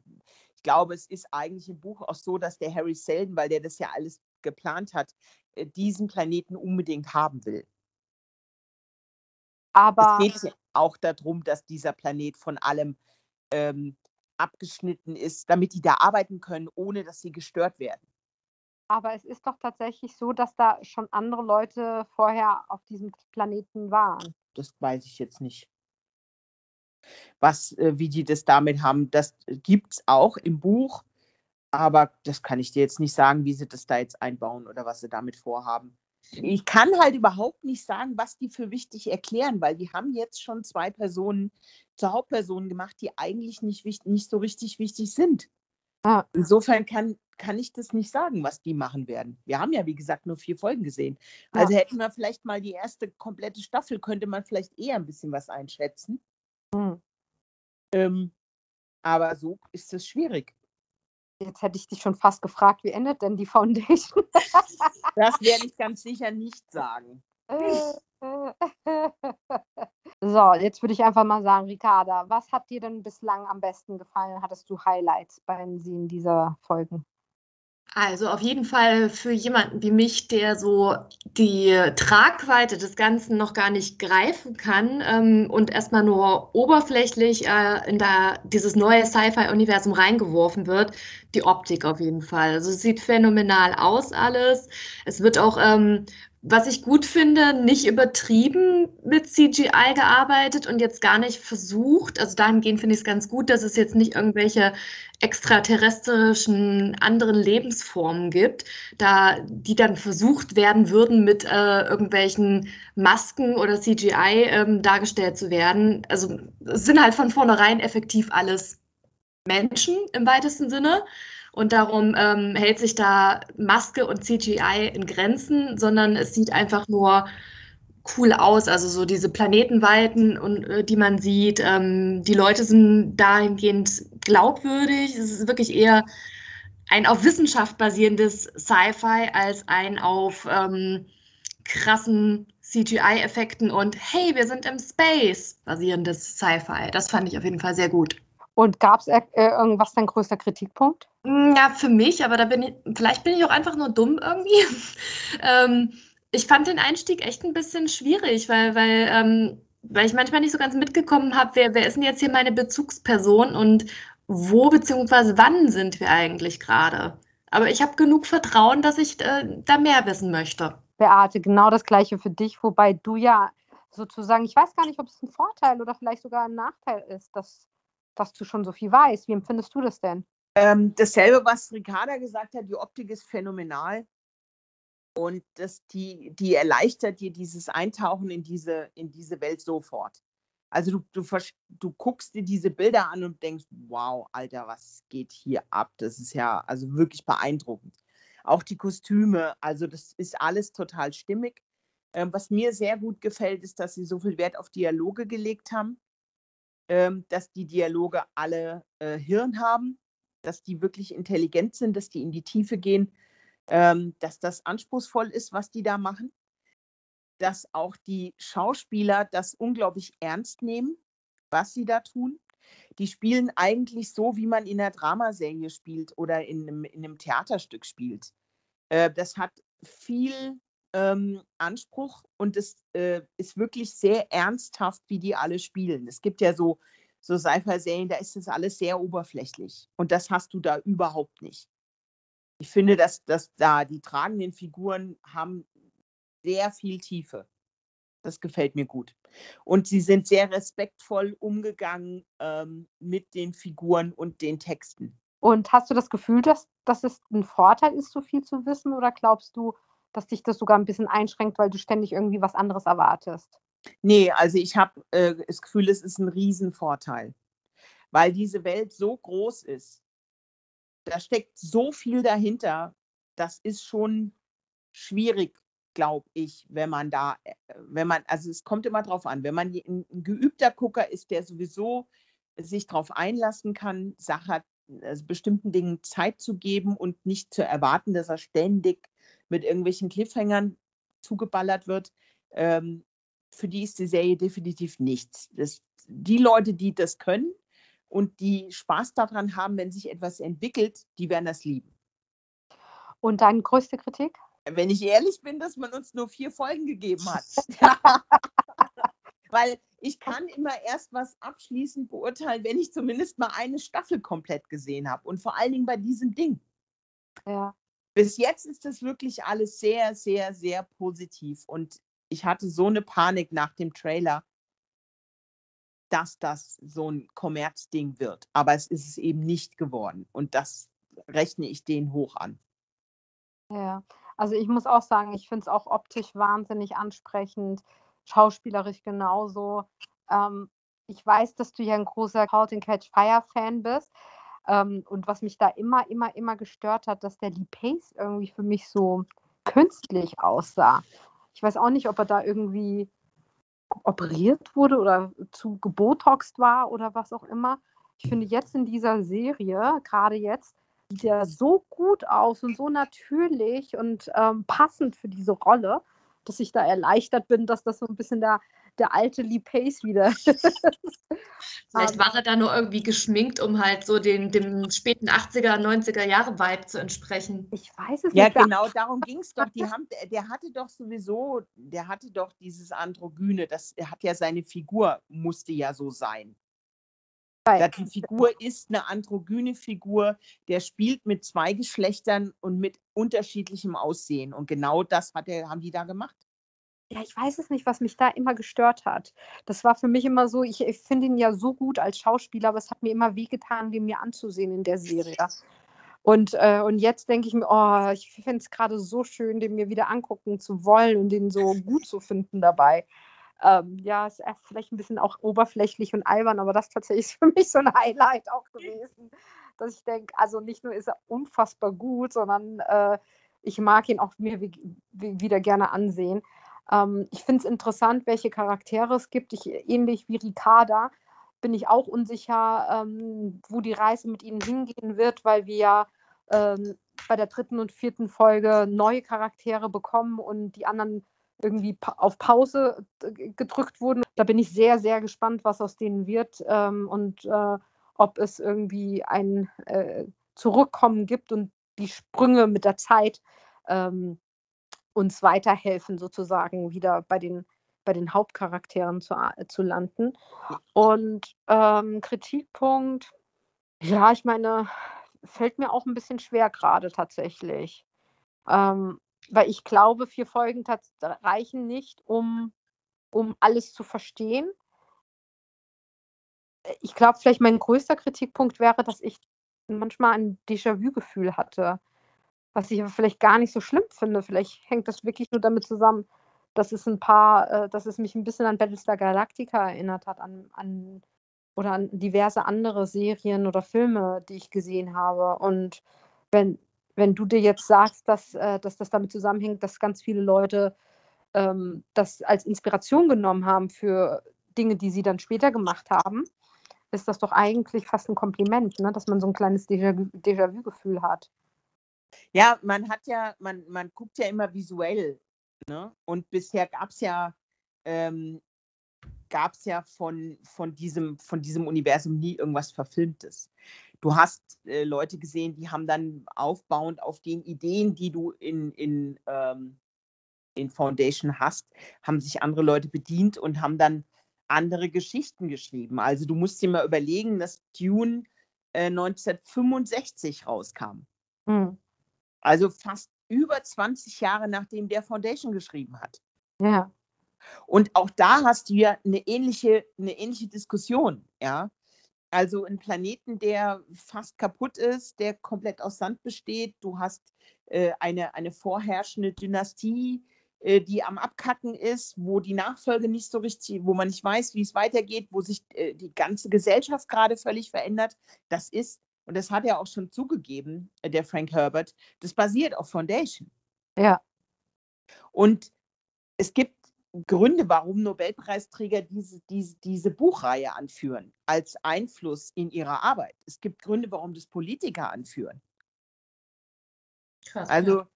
ich glaube, es ist eigentlich im Buch auch so, dass der Harry Seldon, weil der das ja alles geplant hat, äh, diesen Planeten unbedingt haben will. Aber Es geht auch darum, dass dieser Planet von allem ähm, abgeschnitten ist, damit die da arbeiten können, ohne dass sie gestört werden. Aber es ist doch tatsächlich so, dass da schon andere Leute vorher auf diesem Planeten waren. Das weiß ich jetzt nicht. Was, äh, wie die das damit haben, das gibt es auch im Buch, aber das kann ich dir jetzt nicht sagen, wie sie das da jetzt einbauen oder was sie damit vorhaben. Ich kann halt überhaupt nicht sagen, was die für wichtig erklären, weil die haben jetzt schon zwei Personen zur Hauptperson gemacht, die eigentlich nicht, wich- nicht so richtig wichtig sind. Ja. Insofern kann, kann ich das nicht sagen, was die machen werden. Wir haben ja, wie gesagt, nur vier Folgen gesehen. Also hätten wir vielleicht mal die erste komplette Staffel, könnte man vielleicht eher ein bisschen was einschätzen. Hm. Ähm, aber so ist es schwierig. Jetzt hätte ich dich schon fast gefragt, wie endet denn die Foundation? Das werde ich ganz sicher nicht sagen. so, jetzt würde ich einfach mal sagen, Ricarda, was hat dir denn bislang am besten gefallen? Hattest du Highlights beim Sehen dieser Folgen? Also auf jeden Fall für jemanden wie mich, der so die Tragweite des Ganzen noch gar nicht greifen kann ähm, und erstmal nur oberflächlich äh, in da, dieses neue Sci-Fi-Universum reingeworfen wird, die Optik auf jeden Fall. Also es sieht phänomenal aus alles. Es wird auch ähm, was ich gut finde, nicht übertrieben mit CGI gearbeitet und jetzt gar nicht versucht. Also dahingehend finde ich es ganz gut, dass es jetzt nicht irgendwelche extraterrestrischen anderen Lebensformen gibt, da die dann versucht werden würden, mit äh, irgendwelchen Masken oder CGI ähm, dargestellt zu werden. Also es sind halt von vornherein effektiv alles Menschen im weitesten Sinne. Und darum ähm, hält sich da Maske und CGI in Grenzen, sondern es sieht einfach nur cool aus. Also so diese Planetenweiten, und, äh, die man sieht. Ähm, die Leute sind dahingehend glaubwürdig. Es ist wirklich eher ein auf Wissenschaft basierendes Sci-Fi als ein auf ähm, krassen CGI-Effekten und hey, wir sind im Space basierendes Sci-Fi. Das fand ich auf jeden Fall sehr gut. Und gab es äh, irgendwas dein größter Kritikpunkt? Hm, ja, für mich, aber da bin ich, vielleicht bin ich auch einfach nur dumm irgendwie. ähm, ich fand den Einstieg echt ein bisschen schwierig, weil, weil, ähm, weil ich manchmal nicht so ganz mitgekommen habe, wer, wer ist denn jetzt hier meine Bezugsperson und wo bzw. wann sind wir eigentlich gerade? Aber ich habe genug Vertrauen, dass ich äh, da mehr wissen möchte. Beate, genau das gleiche für dich, wobei du ja sozusagen, ich weiß gar nicht, ob es ein Vorteil oder vielleicht sogar ein Nachteil ist, dass dass du schon so viel weißt. Wie empfindest du das denn? Ähm, dasselbe, was Ricarda gesagt hat, die Optik ist phänomenal. Und das, die, die erleichtert dir dieses Eintauchen in diese, in diese Welt sofort. Also du, du, du guckst dir diese Bilder an und denkst, wow, Alter, was geht hier ab? Das ist ja also wirklich beeindruckend. Auch die Kostüme, also das ist alles total stimmig. Ähm, was mir sehr gut gefällt, ist, dass sie so viel Wert auf Dialoge gelegt haben ähm, dass die Dialoge alle äh, Hirn haben, dass die wirklich intelligent sind, dass die in die Tiefe gehen, ähm, dass das anspruchsvoll ist, was die da machen, dass auch die Schauspieler das unglaublich ernst nehmen, was sie da tun. Die spielen eigentlich so, wie man in einer Dramaserie spielt oder in einem, in einem Theaterstück spielt. Äh, das hat viel ähm, Anspruch und es äh, ist wirklich sehr ernsthaft, wie die alle spielen. Es gibt ja so, so Sci-Fi-Serien, da ist das alles sehr oberflächlich und das hast du da überhaupt nicht. Ich finde, dass, dass da die tragenden Figuren haben sehr viel Tiefe. Das gefällt mir gut. Und sie sind sehr respektvoll umgegangen ähm, mit den Figuren und den Texten. Und hast du das Gefühl, dass, dass es ein Vorteil ist, so viel zu wissen? Oder glaubst du, dass dich das sogar ein bisschen einschränkt, weil du ständig irgendwie was anderes erwartest? Nee, also ich habe äh, das Gefühl, es ist ein Riesenvorteil, weil diese Welt so groß ist. Da steckt so viel dahinter. Das ist schon schwierig, glaube ich, wenn man da, äh, wenn man, also es kommt immer drauf an, wenn man ein, geübter Gucker ist, der sowieso sich darauf einlassen kann, Sache, also bestimmten Dingen Zeit zu geben und nicht zu erwarten, dass er ständig mit irgendwelchen Cliffhängern zugeballert wird, ähm, für die ist die Serie definitiv nichts. Das, die Leute, die das können und die Spaß daran haben, wenn sich etwas entwickelt, die werden das lieben. Und deine größte Kritik? Wenn ich ehrlich bin, dass man uns nur vier Folgen gegeben hat. Weil ich kann immer erst was abschließend beurteilen, wenn ich zumindest mal eine Staffel komplett gesehen habe. Und vor allen Dingen bei diesem Ding. Ja bis jetzt ist das wirklich alles sehr, sehr, sehr positiv. Und ich hatte so eine Panik nach dem Trailer, dass das so ein Kommerzding wird. Aber es ist es eben nicht geworden. Und das rechne ich denen hoch an. Ja, also ich muss auch sagen, ich finde es auch optisch wahnsinnig ansprechend, schauspielerisch genauso. Ähm, ich weiß, dass du ja ein großer Call and Catch Fire Fan bist. Ähm, und was mich da immer, immer, immer gestört hat, dass der Lee Pace irgendwie für mich so künstlich aussah. Ich weiß auch nicht, ob er da irgendwie operiert wurde oder zu gebotoxt war oder was auch immer. Ich finde jetzt in dieser Serie, gerade jetzt, sieht ja so gut aus und so natürlich und ähm, passend für diese Rolle, dass ich da erleichtert bin, dass das so ein bisschen der, der alte Lee Pace wieder. Vielleicht ähm, war er da nur irgendwie geschminkt, um halt so den, dem späten 80er, 90er Jahre Vibe zu entsprechen. Ich weiß es ja, nicht. Ja, genau, darum ging es doch. Die haben, der hatte doch sowieso, der hatte doch dieses Androgyne, das er hat ja seine Figur, musste ja so sein. Ja, die Figur ist eine androgyne Figur, der spielt mit zwei Geschlechtern und mit unterschiedlichem Aussehen. Und genau das hat er, haben die da gemacht. Ja, ich weiß es nicht, was mich da immer gestört hat. Das war für mich immer so, ich, ich finde ihn ja so gut als Schauspieler, aber es hat mir immer wehgetan, den mir anzusehen in der Serie. Und, äh, und jetzt denke ich mir, oh, ich finde es gerade so schön, den mir wieder angucken zu wollen und den so gut zu finden dabei. Ähm, ja, ist vielleicht ein bisschen auch oberflächlich und albern, aber das tatsächlich ist für mich so ein Highlight auch gewesen, dass ich denke, also nicht nur ist er unfassbar gut, sondern äh, ich mag ihn auch mir wie, wie, wieder gerne ansehen. Ähm, ich finde es interessant, welche Charaktere es gibt. Ich, ähnlich wie Ricarda bin ich auch unsicher, ähm, wo die Reise mit ihnen hingehen wird, weil wir ja ähm, bei der dritten und vierten Folge neue Charaktere bekommen und die anderen irgendwie pa auf Pause gedrückt wurden. Da bin ich sehr, sehr gespannt, was aus denen wird ähm, und äh, ob es irgendwie ein äh, Zurückkommen gibt und die Sprünge mit der Zeit ähm, uns weiterhelfen, sozusagen wieder bei den, bei den Hauptcharakteren zu, äh, zu landen. Und ähm, Kritikpunkt, ja, ich meine, fällt mir auch ein bisschen schwer gerade tatsächlich. Ähm, weil ich glaube, vier Folgen reichen nicht, um, um alles zu verstehen. Ich glaube, vielleicht mein größter Kritikpunkt wäre, dass ich manchmal ein Déjà-vu-Gefühl hatte was ich aber vielleicht gar nicht so schlimm finde. Vielleicht hängt das wirklich nur damit zusammen, dass es ein paar, äh, dass es mich ein bisschen an Battlestar Galactica erinnert hat, an, an oder an diverse andere Serien oder Filme, die ich gesehen habe. Und wenn, wenn du dir jetzt sagst, dass, äh, dass das damit zusammenhängt, dass ganz viele Leute ähm, das als Inspiration genommen haben für Dinge, die sie dann später gemacht haben, ist das doch eigentlich fast ein Kompliment, ne? dass man so ein kleines Déjà-vu-Gefühl hat. Ja, man hat ja, man, man guckt ja immer visuell. Ne? Und bisher gab es ja, ähm, gab es ja von, von, diesem, von diesem Universum nie irgendwas Verfilmtes. Du hast äh, Leute gesehen, die haben dann aufbauend auf den Ideen, die du in, in, ähm, in Foundation hast, haben sich andere Leute bedient und haben dann andere Geschichten geschrieben. Also du musst dir mal überlegen, dass Dune äh, 1965 rauskam. Mhm. Also fast über 20 Jahre nachdem der Foundation geschrieben hat. Ja. Und auch da hast du ja eine ähnliche, eine ähnliche Diskussion, ja. Also ein Planeten, der fast kaputt ist, der komplett aus Sand besteht. Du hast äh, eine, eine vorherrschende Dynastie, äh, die am Abkacken ist, wo die Nachfolge nicht so richtig, wo man nicht weiß, wie es weitergeht, wo sich äh, die ganze Gesellschaft gerade völlig verändert. Das ist und das hat er auch schon zugegeben, äh, der Frank Herbert, das basiert auf Foundation. Ja. Und es gibt Gründe, warum Nobelpreisträger diese, diese, diese Buchreihe anführen, als Einfluss in ihrer Arbeit. Es gibt Gründe, warum das Politiker anführen. Krass, also ja.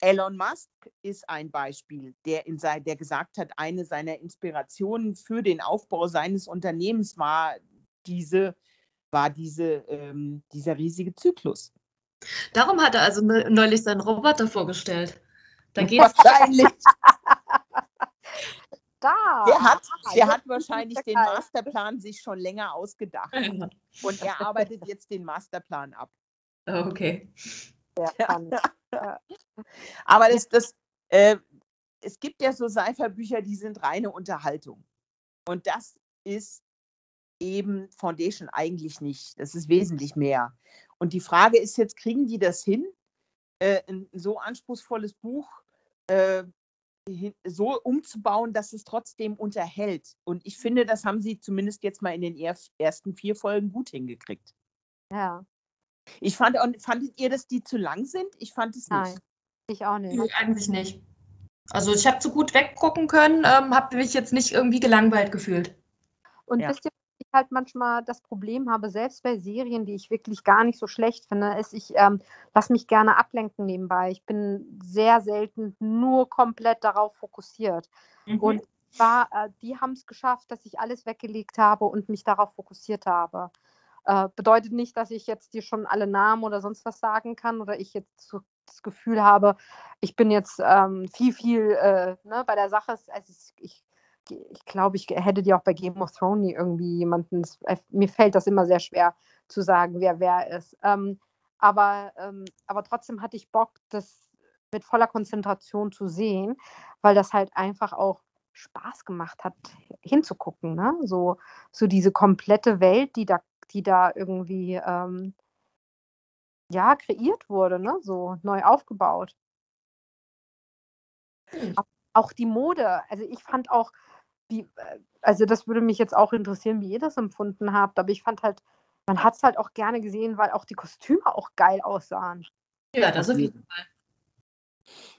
Elon Musk ist ein Beispiel, der, in sein, der gesagt hat, eine seiner Inspirationen für den Aufbau seines Unternehmens war diese war diese, ähm, dieser riesige Zyklus. Darum hat er also neulich seinen Roboter vorgestellt. Da geht's wahrscheinlich. da. Der hat, der hat wahrscheinlich den Masterplan sich schon länger ausgedacht. Und er arbeitet jetzt den Masterplan ab. Okay. Ja. Aber das, das, äh, es gibt ja so Seiferbücher, die sind reine Unterhaltung. Und das ist eben Foundation eigentlich nicht. Das ist wesentlich mehr. Und die Frage ist jetzt, kriegen die das hin, äh, ein so anspruchsvolles Buch äh, so umzubauen, dass es trotzdem unterhält? Und ich finde, das haben sie zumindest jetzt mal in den ersten vier Folgen gut hingekriegt. Ja. Ich fand, fandet ihr, dass die zu lang sind? Ich fand es nicht. Nein, ich auch nicht. Nee, eigentlich nicht. Also ich habe zu gut weggucken können, ähm, habe mich jetzt nicht irgendwie gelangweilt gefühlt. Und ja. wisst ihr, halt manchmal das Problem habe, selbst bei Serien, die ich wirklich gar nicht so schlecht finde, ist, ich ähm, lasse mich gerne ablenken nebenbei. Ich bin sehr selten nur komplett darauf fokussiert. Mhm. Und war, äh, die haben es geschafft, dass ich alles weggelegt habe und mich darauf fokussiert habe. Äh, bedeutet nicht, dass ich jetzt dir schon alle Namen oder sonst was sagen kann oder ich jetzt so das Gefühl habe, ich bin jetzt ähm, viel, viel äh, ne, bei der Sache. Also ich, ich glaube, ich hätte dir auch bei Game of Thrones irgendwie jemanden, äh, mir fällt das immer sehr schwer zu sagen, wer wer ist. Ähm, aber, ähm, aber trotzdem hatte ich Bock, das mit voller Konzentration zu sehen, weil das halt einfach auch Spaß gemacht hat, hinzugucken. Ne? So, so diese komplette Welt, die da, die da irgendwie ähm, ja, kreiert wurde, ne? so neu aufgebaut. Hm. Auch die Mode, also ich fand auch, wie, äh, also das würde mich jetzt auch interessieren, wie ihr das empfunden habt, aber ich fand halt, man hat es halt auch gerne gesehen, weil auch die Kostüme auch geil aussahen. Ja, das auf jeden Fall.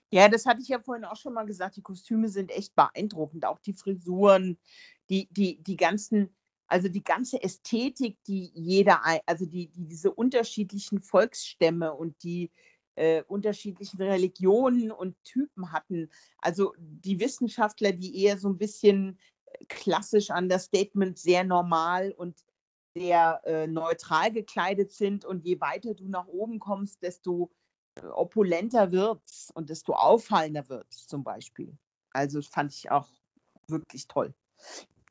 Ja, das hatte ich ja vorhin auch schon mal gesagt. Die Kostüme sind echt beeindruckend. Auch die Frisuren, die, die, die ganzen, also die ganze Ästhetik, die jeder, also die, die diese unterschiedlichen Volksstämme und die äh, unterschiedlichen Religionen und Typen hatten. Also die Wissenschaftler, die eher so ein bisschen klassisch an das Statement sehr normal und sehr äh, neutral gekleidet sind. Und je weiter du nach oben kommst, desto äh, opulenter wird's und desto auffallender wird's zum Beispiel. Also fand ich auch wirklich toll.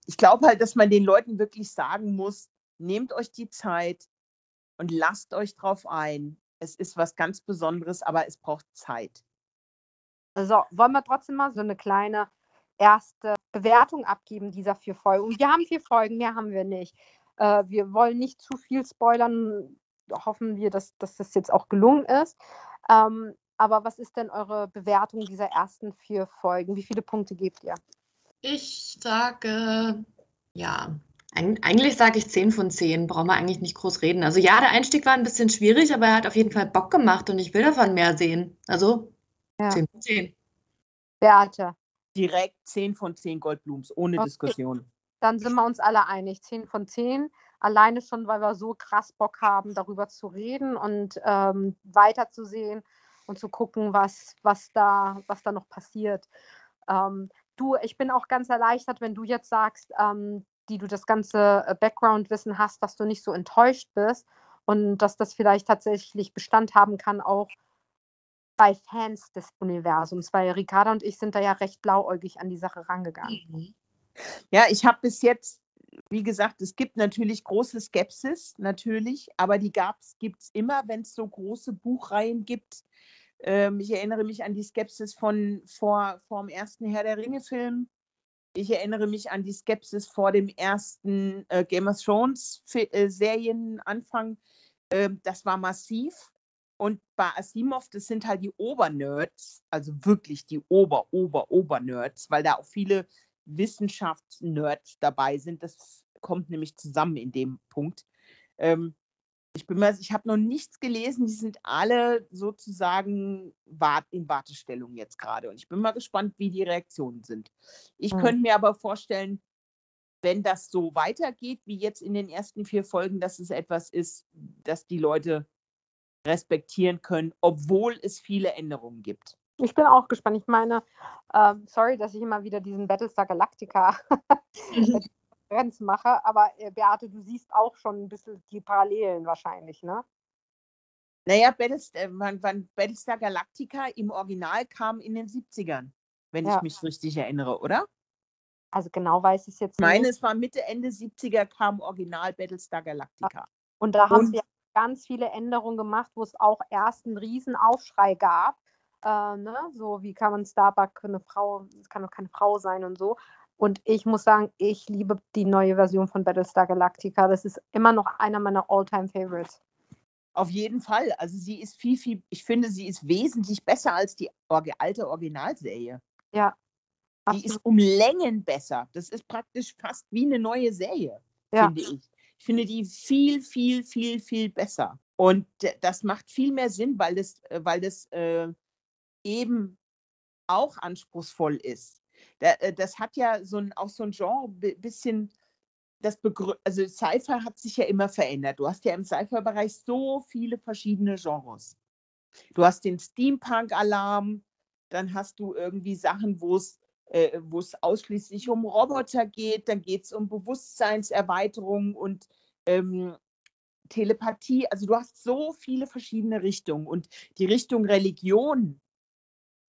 Ich glaube halt, dass man den Leuten wirklich sagen muss, nehmt euch die Zeit und lasst euch drauf ein. Es ist was ganz Besonderes, aber es braucht Zeit. Also wollen wir trotzdem mal so eine kleine erste Bewertung abgeben dieser vier Folgen. Und wir haben vier Folgen, mehr haben wir nicht. Äh, wir wollen nicht zu viel spoilern. Hoffen wir, dass, dass das jetzt auch gelungen ist. Ähm, aber was ist denn eure Bewertung dieser ersten vier Folgen? Wie viele Punkte gebt ihr? Ich sage, ja, eigentlich sage ich 10 von 10, brauchen wir eigentlich nicht groß reden. Also ja, der Einstieg war ein bisschen schwierig, aber er hat auf jeden Fall Bock gemacht und ich will davon mehr sehen. Also ja. 10 von 10. Beate. Direkt 10 von 10 Goldblums, ohne okay. Diskussion. Dann sind wir uns alle einig. 10 von 10. Alleine schon, weil wir so krass Bock haben, darüber zu reden und ähm, weiterzusehen und zu gucken, was, was, da, was da noch passiert. Ähm, du, ich bin auch ganz erleichtert, wenn du jetzt sagst, ähm, die du das ganze äh, Background-Wissen hast, dass du nicht so enttäuscht bist und dass das vielleicht tatsächlich Bestand haben kann, auch bei Fans des Universums, weil Ricarda und ich sind da ja recht blauäugig an die Sache rangegangen. Mhm. Ja, ich habe bis jetzt wie gesagt, es gibt natürlich große Skepsis, natürlich, aber die gibt es immer, wenn es so große Buchreihen gibt. Ähm, ich erinnere mich an die Skepsis von vor, vor dem ersten Herr der Ringe-Film. Ich erinnere mich an die Skepsis vor dem ersten äh, Game of Thrones äh, Serienanfang. Äh, das war massiv. Und bei Asimov, das sind halt die Obernerds, also wirklich die Ober, Ober, Obernerds, weil da auch viele Wissenschaftsnerds dabei sind. Das kommt nämlich zusammen in dem Punkt. Ähm, ich bin mal, ich habe noch nichts gelesen, die sind alle sozusagen in Wartestellung jetzt gerade. Und ich bin mal gespannt, wie die Reaktionen sind. Ich mhm. könnte mir aber vorstellen, wenn das so weitergeht, wie jetzt in den ersten vier Folgen, dass es etwas ist, das die Leute respektieren können, obwohl es viele Änderungen gibt. Ich bin auch gespannt. Ich meine, äh, sorry, dass ich immer wieder diesen Battlestar Galactica mhm. Referenz mache, aber äh, Beate, du siehst auch schon ein bisschen die Parallelen wahrscheinlich, ne? Naja, Battlestar, äh, Battlestar Galactica im Original kam in den 70ern, wenn ja. ich mich richtig erinnere, oder? Also genau weiß ich es jetzt nicht. Ich meine, es war Mitte, Ende 70er kam Original Battlestar Galactica. Und da haben sie ganz viele Änderungen gemacht, wo es auch erst einen riesen Aufschrei gab. Äh, ne? So, wie kann man Starbuck eine Frau, es kann doch keine Frau sein und so. Und ich muss sagen, ich liebe die neue Version von Battlestar Galactica. Das ist immer noch einer meiner All-Time-Favorites. Auf jeden Fall. Also sie ist viel, viel, ich finde, sie ist wesentlich besser als die alte Originalserie. Ja. Die ist um Längen besser. Das ist praktisch fast wie eine neue Serie, ja. finde ich. Ich finde die viel, viel, viel, viel besser. Und das macht viel mehr Sinn, weil das, äh, weil das äh, eben auch anspruchsvoll ist. Äh, das hat ja so ein, auch so ein Genre bisschen das also Sci-Fi hat sich ja immer verändert. Du hast ja im Sci-Fi-Bereich so viele verschiedene Genres. Du hast den Steampunk-Alarm, dann hast du irgendwie Sachen, wo es äh, wo es ausschließlich um Roboter geht, dann geht es um Bewusstseinserweiterung und ähm, Telepathie. Also du hast so viele verschiedene Richtungen und die Richtung Religion,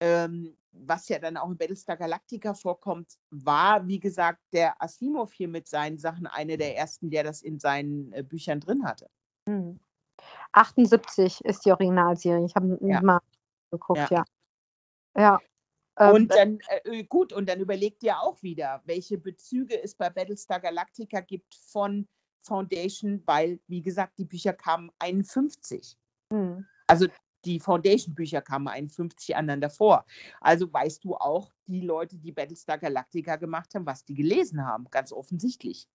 ähm, was ja dann auch in Battlestar Galactica vorkommt, war, wie gesagt, der Asimov hier mit seinen Sachen einer der ersten, der das in seinen äh, Büchern drin hatte. Hm. 78 ist die Originalserie. Ich habe Ja. mal geguckt, Ja. ja. Ja. Ähm, Und dann, äh, gut, und dann überlegt ihr auch wieder, welche Bezüge es bei Battlestar Galactica gibt von Foundation, weil, wie gesagt, die Bücher kamen 51. hm. Also die Foundation-Bücher kamen 51 aneinander vor. Also weißt du auch, die Leute, die Battlestar Galactica gemacht haben, was die gelesen haben, ganz offensichtlich.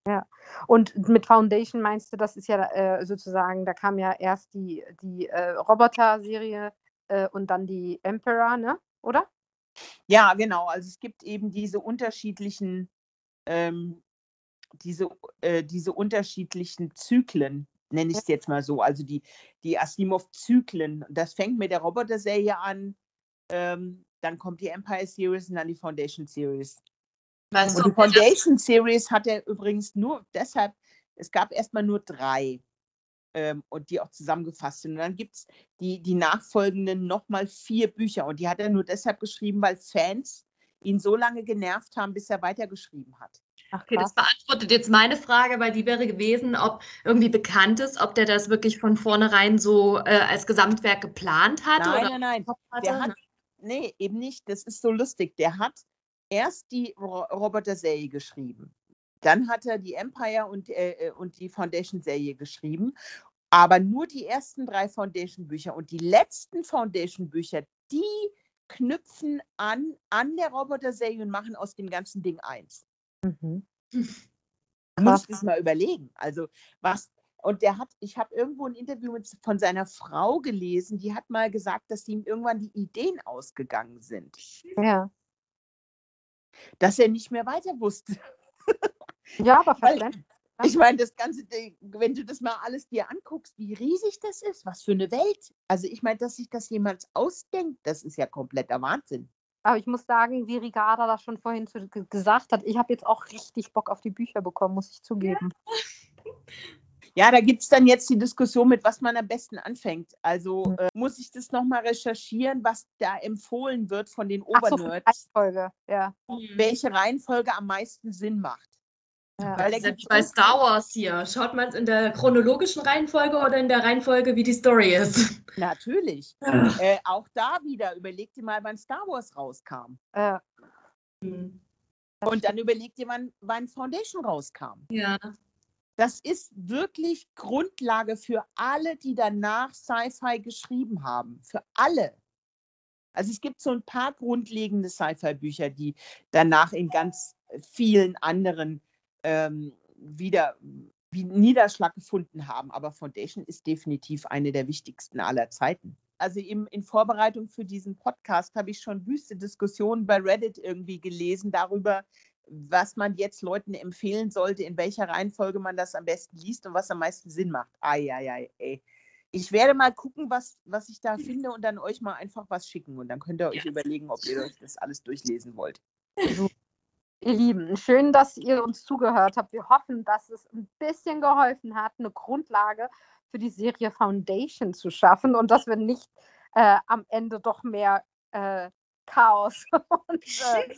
Und mit Foundation meinst du, das ist ja äh, sozusagen, da kam ja erst die, die äh, Roboter-Serie äh, und dann die Emperor, ne? Oder? Ja, genau. Also es gibt eben diese unterschiedlichen, ähm, diese, äh, diese unterschiedlichen Zyklen, nenne ich es jetzt mal so. Also die, die Asimov-Zyklen. Das fängt mit der Roboter-Serie an, ähm, dann kommt die Empire Series und dann die Foundation Series. Weißt Und die Foundation Series hat er übrigens nur deshalb, es gab erstmal nur drei ähm, und die auch zusammengefasst sind. Und dann gibt es die, die nachfolgenden nochmal vier Bücher und die hat er nur deshalb geschrieben, weil Fans ihn so lange genervt haben, bis er weitergeschrieben hat. Ach, Okay, das beantwortet jetzt meine Frage, weil die wäre gewesen, ob irgendwie bekannt ist, ob der das wirklich von vornherein so äh, als Gesamtwerk geplant hat Nein, oder nein, nein. Der hat, nee, eben nicht. Das ist so lustig. Der hat erst die Ro Roboter-Serie geschrieben. Dann hat er die Empire und, äh, äh, und die Foundation-Serie geschrieben. Aber nur die ersten drei Foundation-Bücher und die letzten Foundation-Bücher, die knüpfen an, an der Roboter-Serie und machen aus dem ganzen Ding eins. Mhm. Du musst es mal überlegen. Also was, und der hat, ich habe irgendwo ein Interview mit, von seiner Frau gelesen, die hat mal gesagt, dass ihm irgendwann die Ideen ausgegangen sind, Ja. dass er nicht mehr weiter wusste. Ja, aber verständlich. Ich meine, das ganze Ding, wenn du das mal alles dir anguckst, wie riesig das ist, was für eine Welt. Also ich meine, dass sich das jemand ausdenkt, das ist ja kompletter Wahnsinn. Aber ich muss sagen, wie Ricarda das schon vorhin gesagt hat, ich habe jetzt auch richtig Bock auf die Bücher bekommen, muss ich zugeben. Ja, da gibt es dann jetzt die Diskussion, mit was man am besten anfängt. Also Mhm. äh, muss ich das nochmal recherchieren, was da empfohlen wird von den Ach so, Obernerds, Reihenfolge, ja. welche Reihenfolge am meisten Sinn macht. Ja. Das ist ja wie bei Star Wars hier. Schaut man es in der chronologischen Reihenfolge oder in der Reihenfolge, wie die Story ist? Natürlich. Äh, auch da wieder, überleg dir mal, wann Star Wars rauskam. Das Und dann überleg dir, wann, wann Foundation rauskam. Ja. Das ist wirklich Grundlage für alle, die danach Sci-Fi geschrieben haben. Für alle. Also es gibt so ein paar grundlegende Sci-Fi-Bücher, die danach in ganz vielen anderen ähm, wieder wie Niederschlag gefunden haben. Aber Foundation ist definitiv eine der wichtigsten aller Zeiten. Also im, in Vorbereitung für diesen Podcast habe ich schon wüste Diskussionen bei Reddit irgendwie gelesen darüber, was man jetzt Leuten empfehlen sollte, in welcher Reihenfolge man das am besten liest und was am meisten Sinn macht. Eieiei, ey. Ich werde mal gucken, was, was ich da finde und dann euch mal einfach was schicken. Und dann könnt ihr euch Ja. überlegen, ob ihr euch das alles durchlesen wollt. Ihr Lieben, schön, dass ihr uns zugehört habt. Wir hoffen, dass es ein bisschen geholfen hat, eine Grundlage für die Serie Foundation zu schaffen und dass wir nicht äh, am Ende doch mehr äh, Chaos und, äh,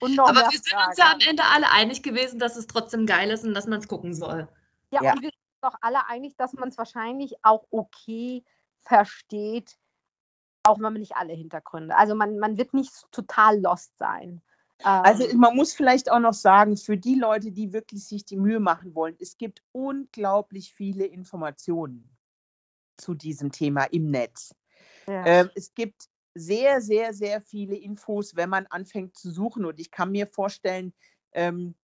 und noch Aber mehr wir sind Fragen uns ja am. Ende alle einig gewesen, dass es trotzdem geil ist und dass man es gucken soll. Ja, Ja. und wir sind doch alle einig, dass man es wahrscheinlich auch okay versteht, auch wenn man nicht alle Hintergründe. Also man, man wird nicht total lost sein. Also Ähm, man muss vielleicht auch noch sagen, für die Leute, die wirklich sich die Mühe machen wollen, es gibt unglaublich viele Informationen zu diesem Thema im Netz. ja. Ähm, es gibt sehr, sehr, sehr viele Infos, wenn man anfängt zu suchen. Und ich kann mir vorstellen, ähm,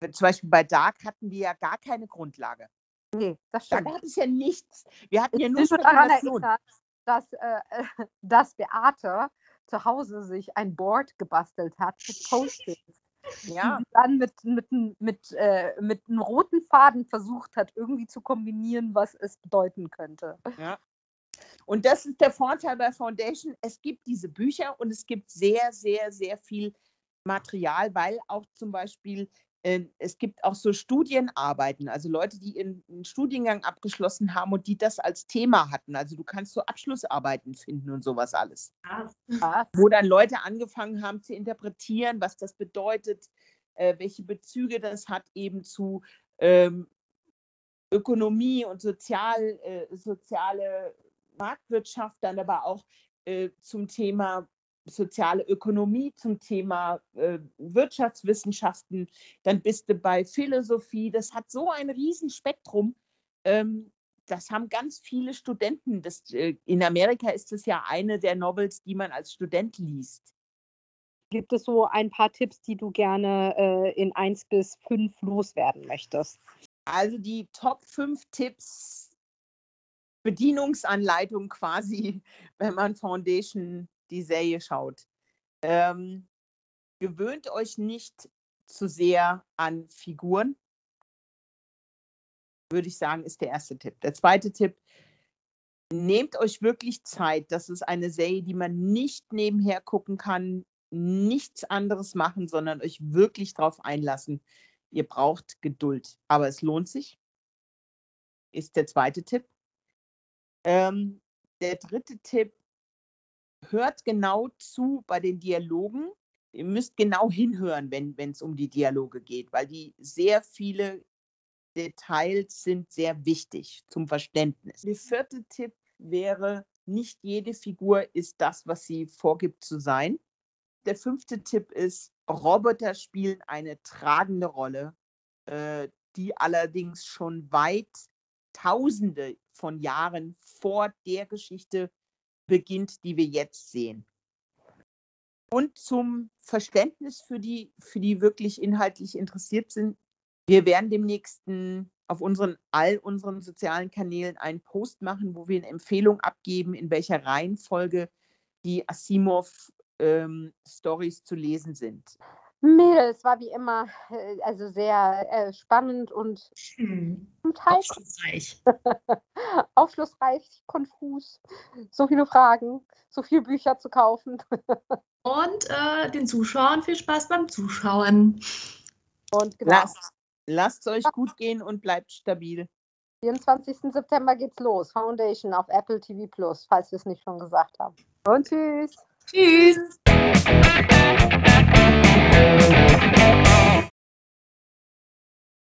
zum Beispiel bei Dark hatten wir ja gar keine Grundlage. nee, das Da stimmt. gab es ja nichts. Wir hatten ja nur daran Spekulation. erinnert, dass, äh, dass Beate zu Hause sich ein Board gebastelt hat mit Post-its. Ja. Die dann mit, mit, mit, äh, mit einem roten Faden versucht hat, irgendwie zu kombinieren, was es bedeuten könnte. Ja. Und das ist der Vorteil bei Foundation. Es gibt diese Bücher und es gibt sehr, sehr, sehr viel Material, weil auch zum Beispiel es gibt auch so Studienarbeiten, also Leute, die in, einen Studiengang abgeschlossen haben und die das als Thema hatten. Also du kannst so Abschlussarbeiten finden und sowas alles. Ja. Wo dann Leute angefangen haben zu interpretieren, was das bedeutet, äh, welche Bezüge das hat eben zu ähm, Ökonomie und sozial, äh, soziale Marktwirtschaft, dann aber auch äh, zum Thema soziale Ökonomie, zum Thema äh, Wirtschaftswissenschaften, dann bist du bei Philosophie. Das hat so ein Riesenspektrum. Ähm, das haben ganz viele Studenten. Das, äh, in Amerika ist es ja eine der Novels, die man als Student liest. Gibt es so ein paar Tipps, die du gerne äh, in 1 bis 5 loswerden möchtest? Also die Top 5 Tipps, Bedienungsanleitung quasi, wenn man Foundation die Serie schaut. Ähm, gewöhnt euch nicht zu sehr an Figuren, würde ich sagen, ist der erste Tipp. Der zweite Tipp, nehmt euch wirklich Zeit. Das ist eine Serie, die man nicht nebenher gucken kann, nichts anderes machen, sondern euch wirklich darauf einlassen. Ihr braucht Geduld, aber es lohnt sich, ist der zweite Tipp. Ähm, der dritte Tipp, hört genau zu bei den Dialogen. Ihr müsst genau hinhören, wenn es um die Dialoge geht, weil die sehr viele Details sind sehr wichtig zum Verständnis. Der vierte Tipp wäre, nicht jede Figur ist das, was sie vorgibt zu sein. Der fünfte Tipp ist, Roboter spielen eine tragende Rolle, äh, die allerdings schon weit Tausende von Jahren vor der Geschichte beginnt, die wir jetzt sehen. Und zum Verständnis für die, für die wirklich inhaltlich interessiert sind, wir werden demnächst auf unseren, all unseren sozialen Kanälen einen Post machen, wo wir eine Empfehlung abgeben, in welcher Reihenfolge die Asimov-Stories ähm, zu lesen sind. Mädels war wie immer äh, also sehr äh, spannend und Hm. Aufschlussreich. aufschlussreich, konfus. So viele Fragen, so viele Bücher zu kaufen. Und äh, den Zuschauern viel Spaß beim Zuschauen. Und genau, Lasst, lasst euch gut gehen und bleibt stabil. 24. September geht's los. Foundation auf Apple TV Plus, falls wir es nicht schon gesagt haben. Und tschüss. Tschüss.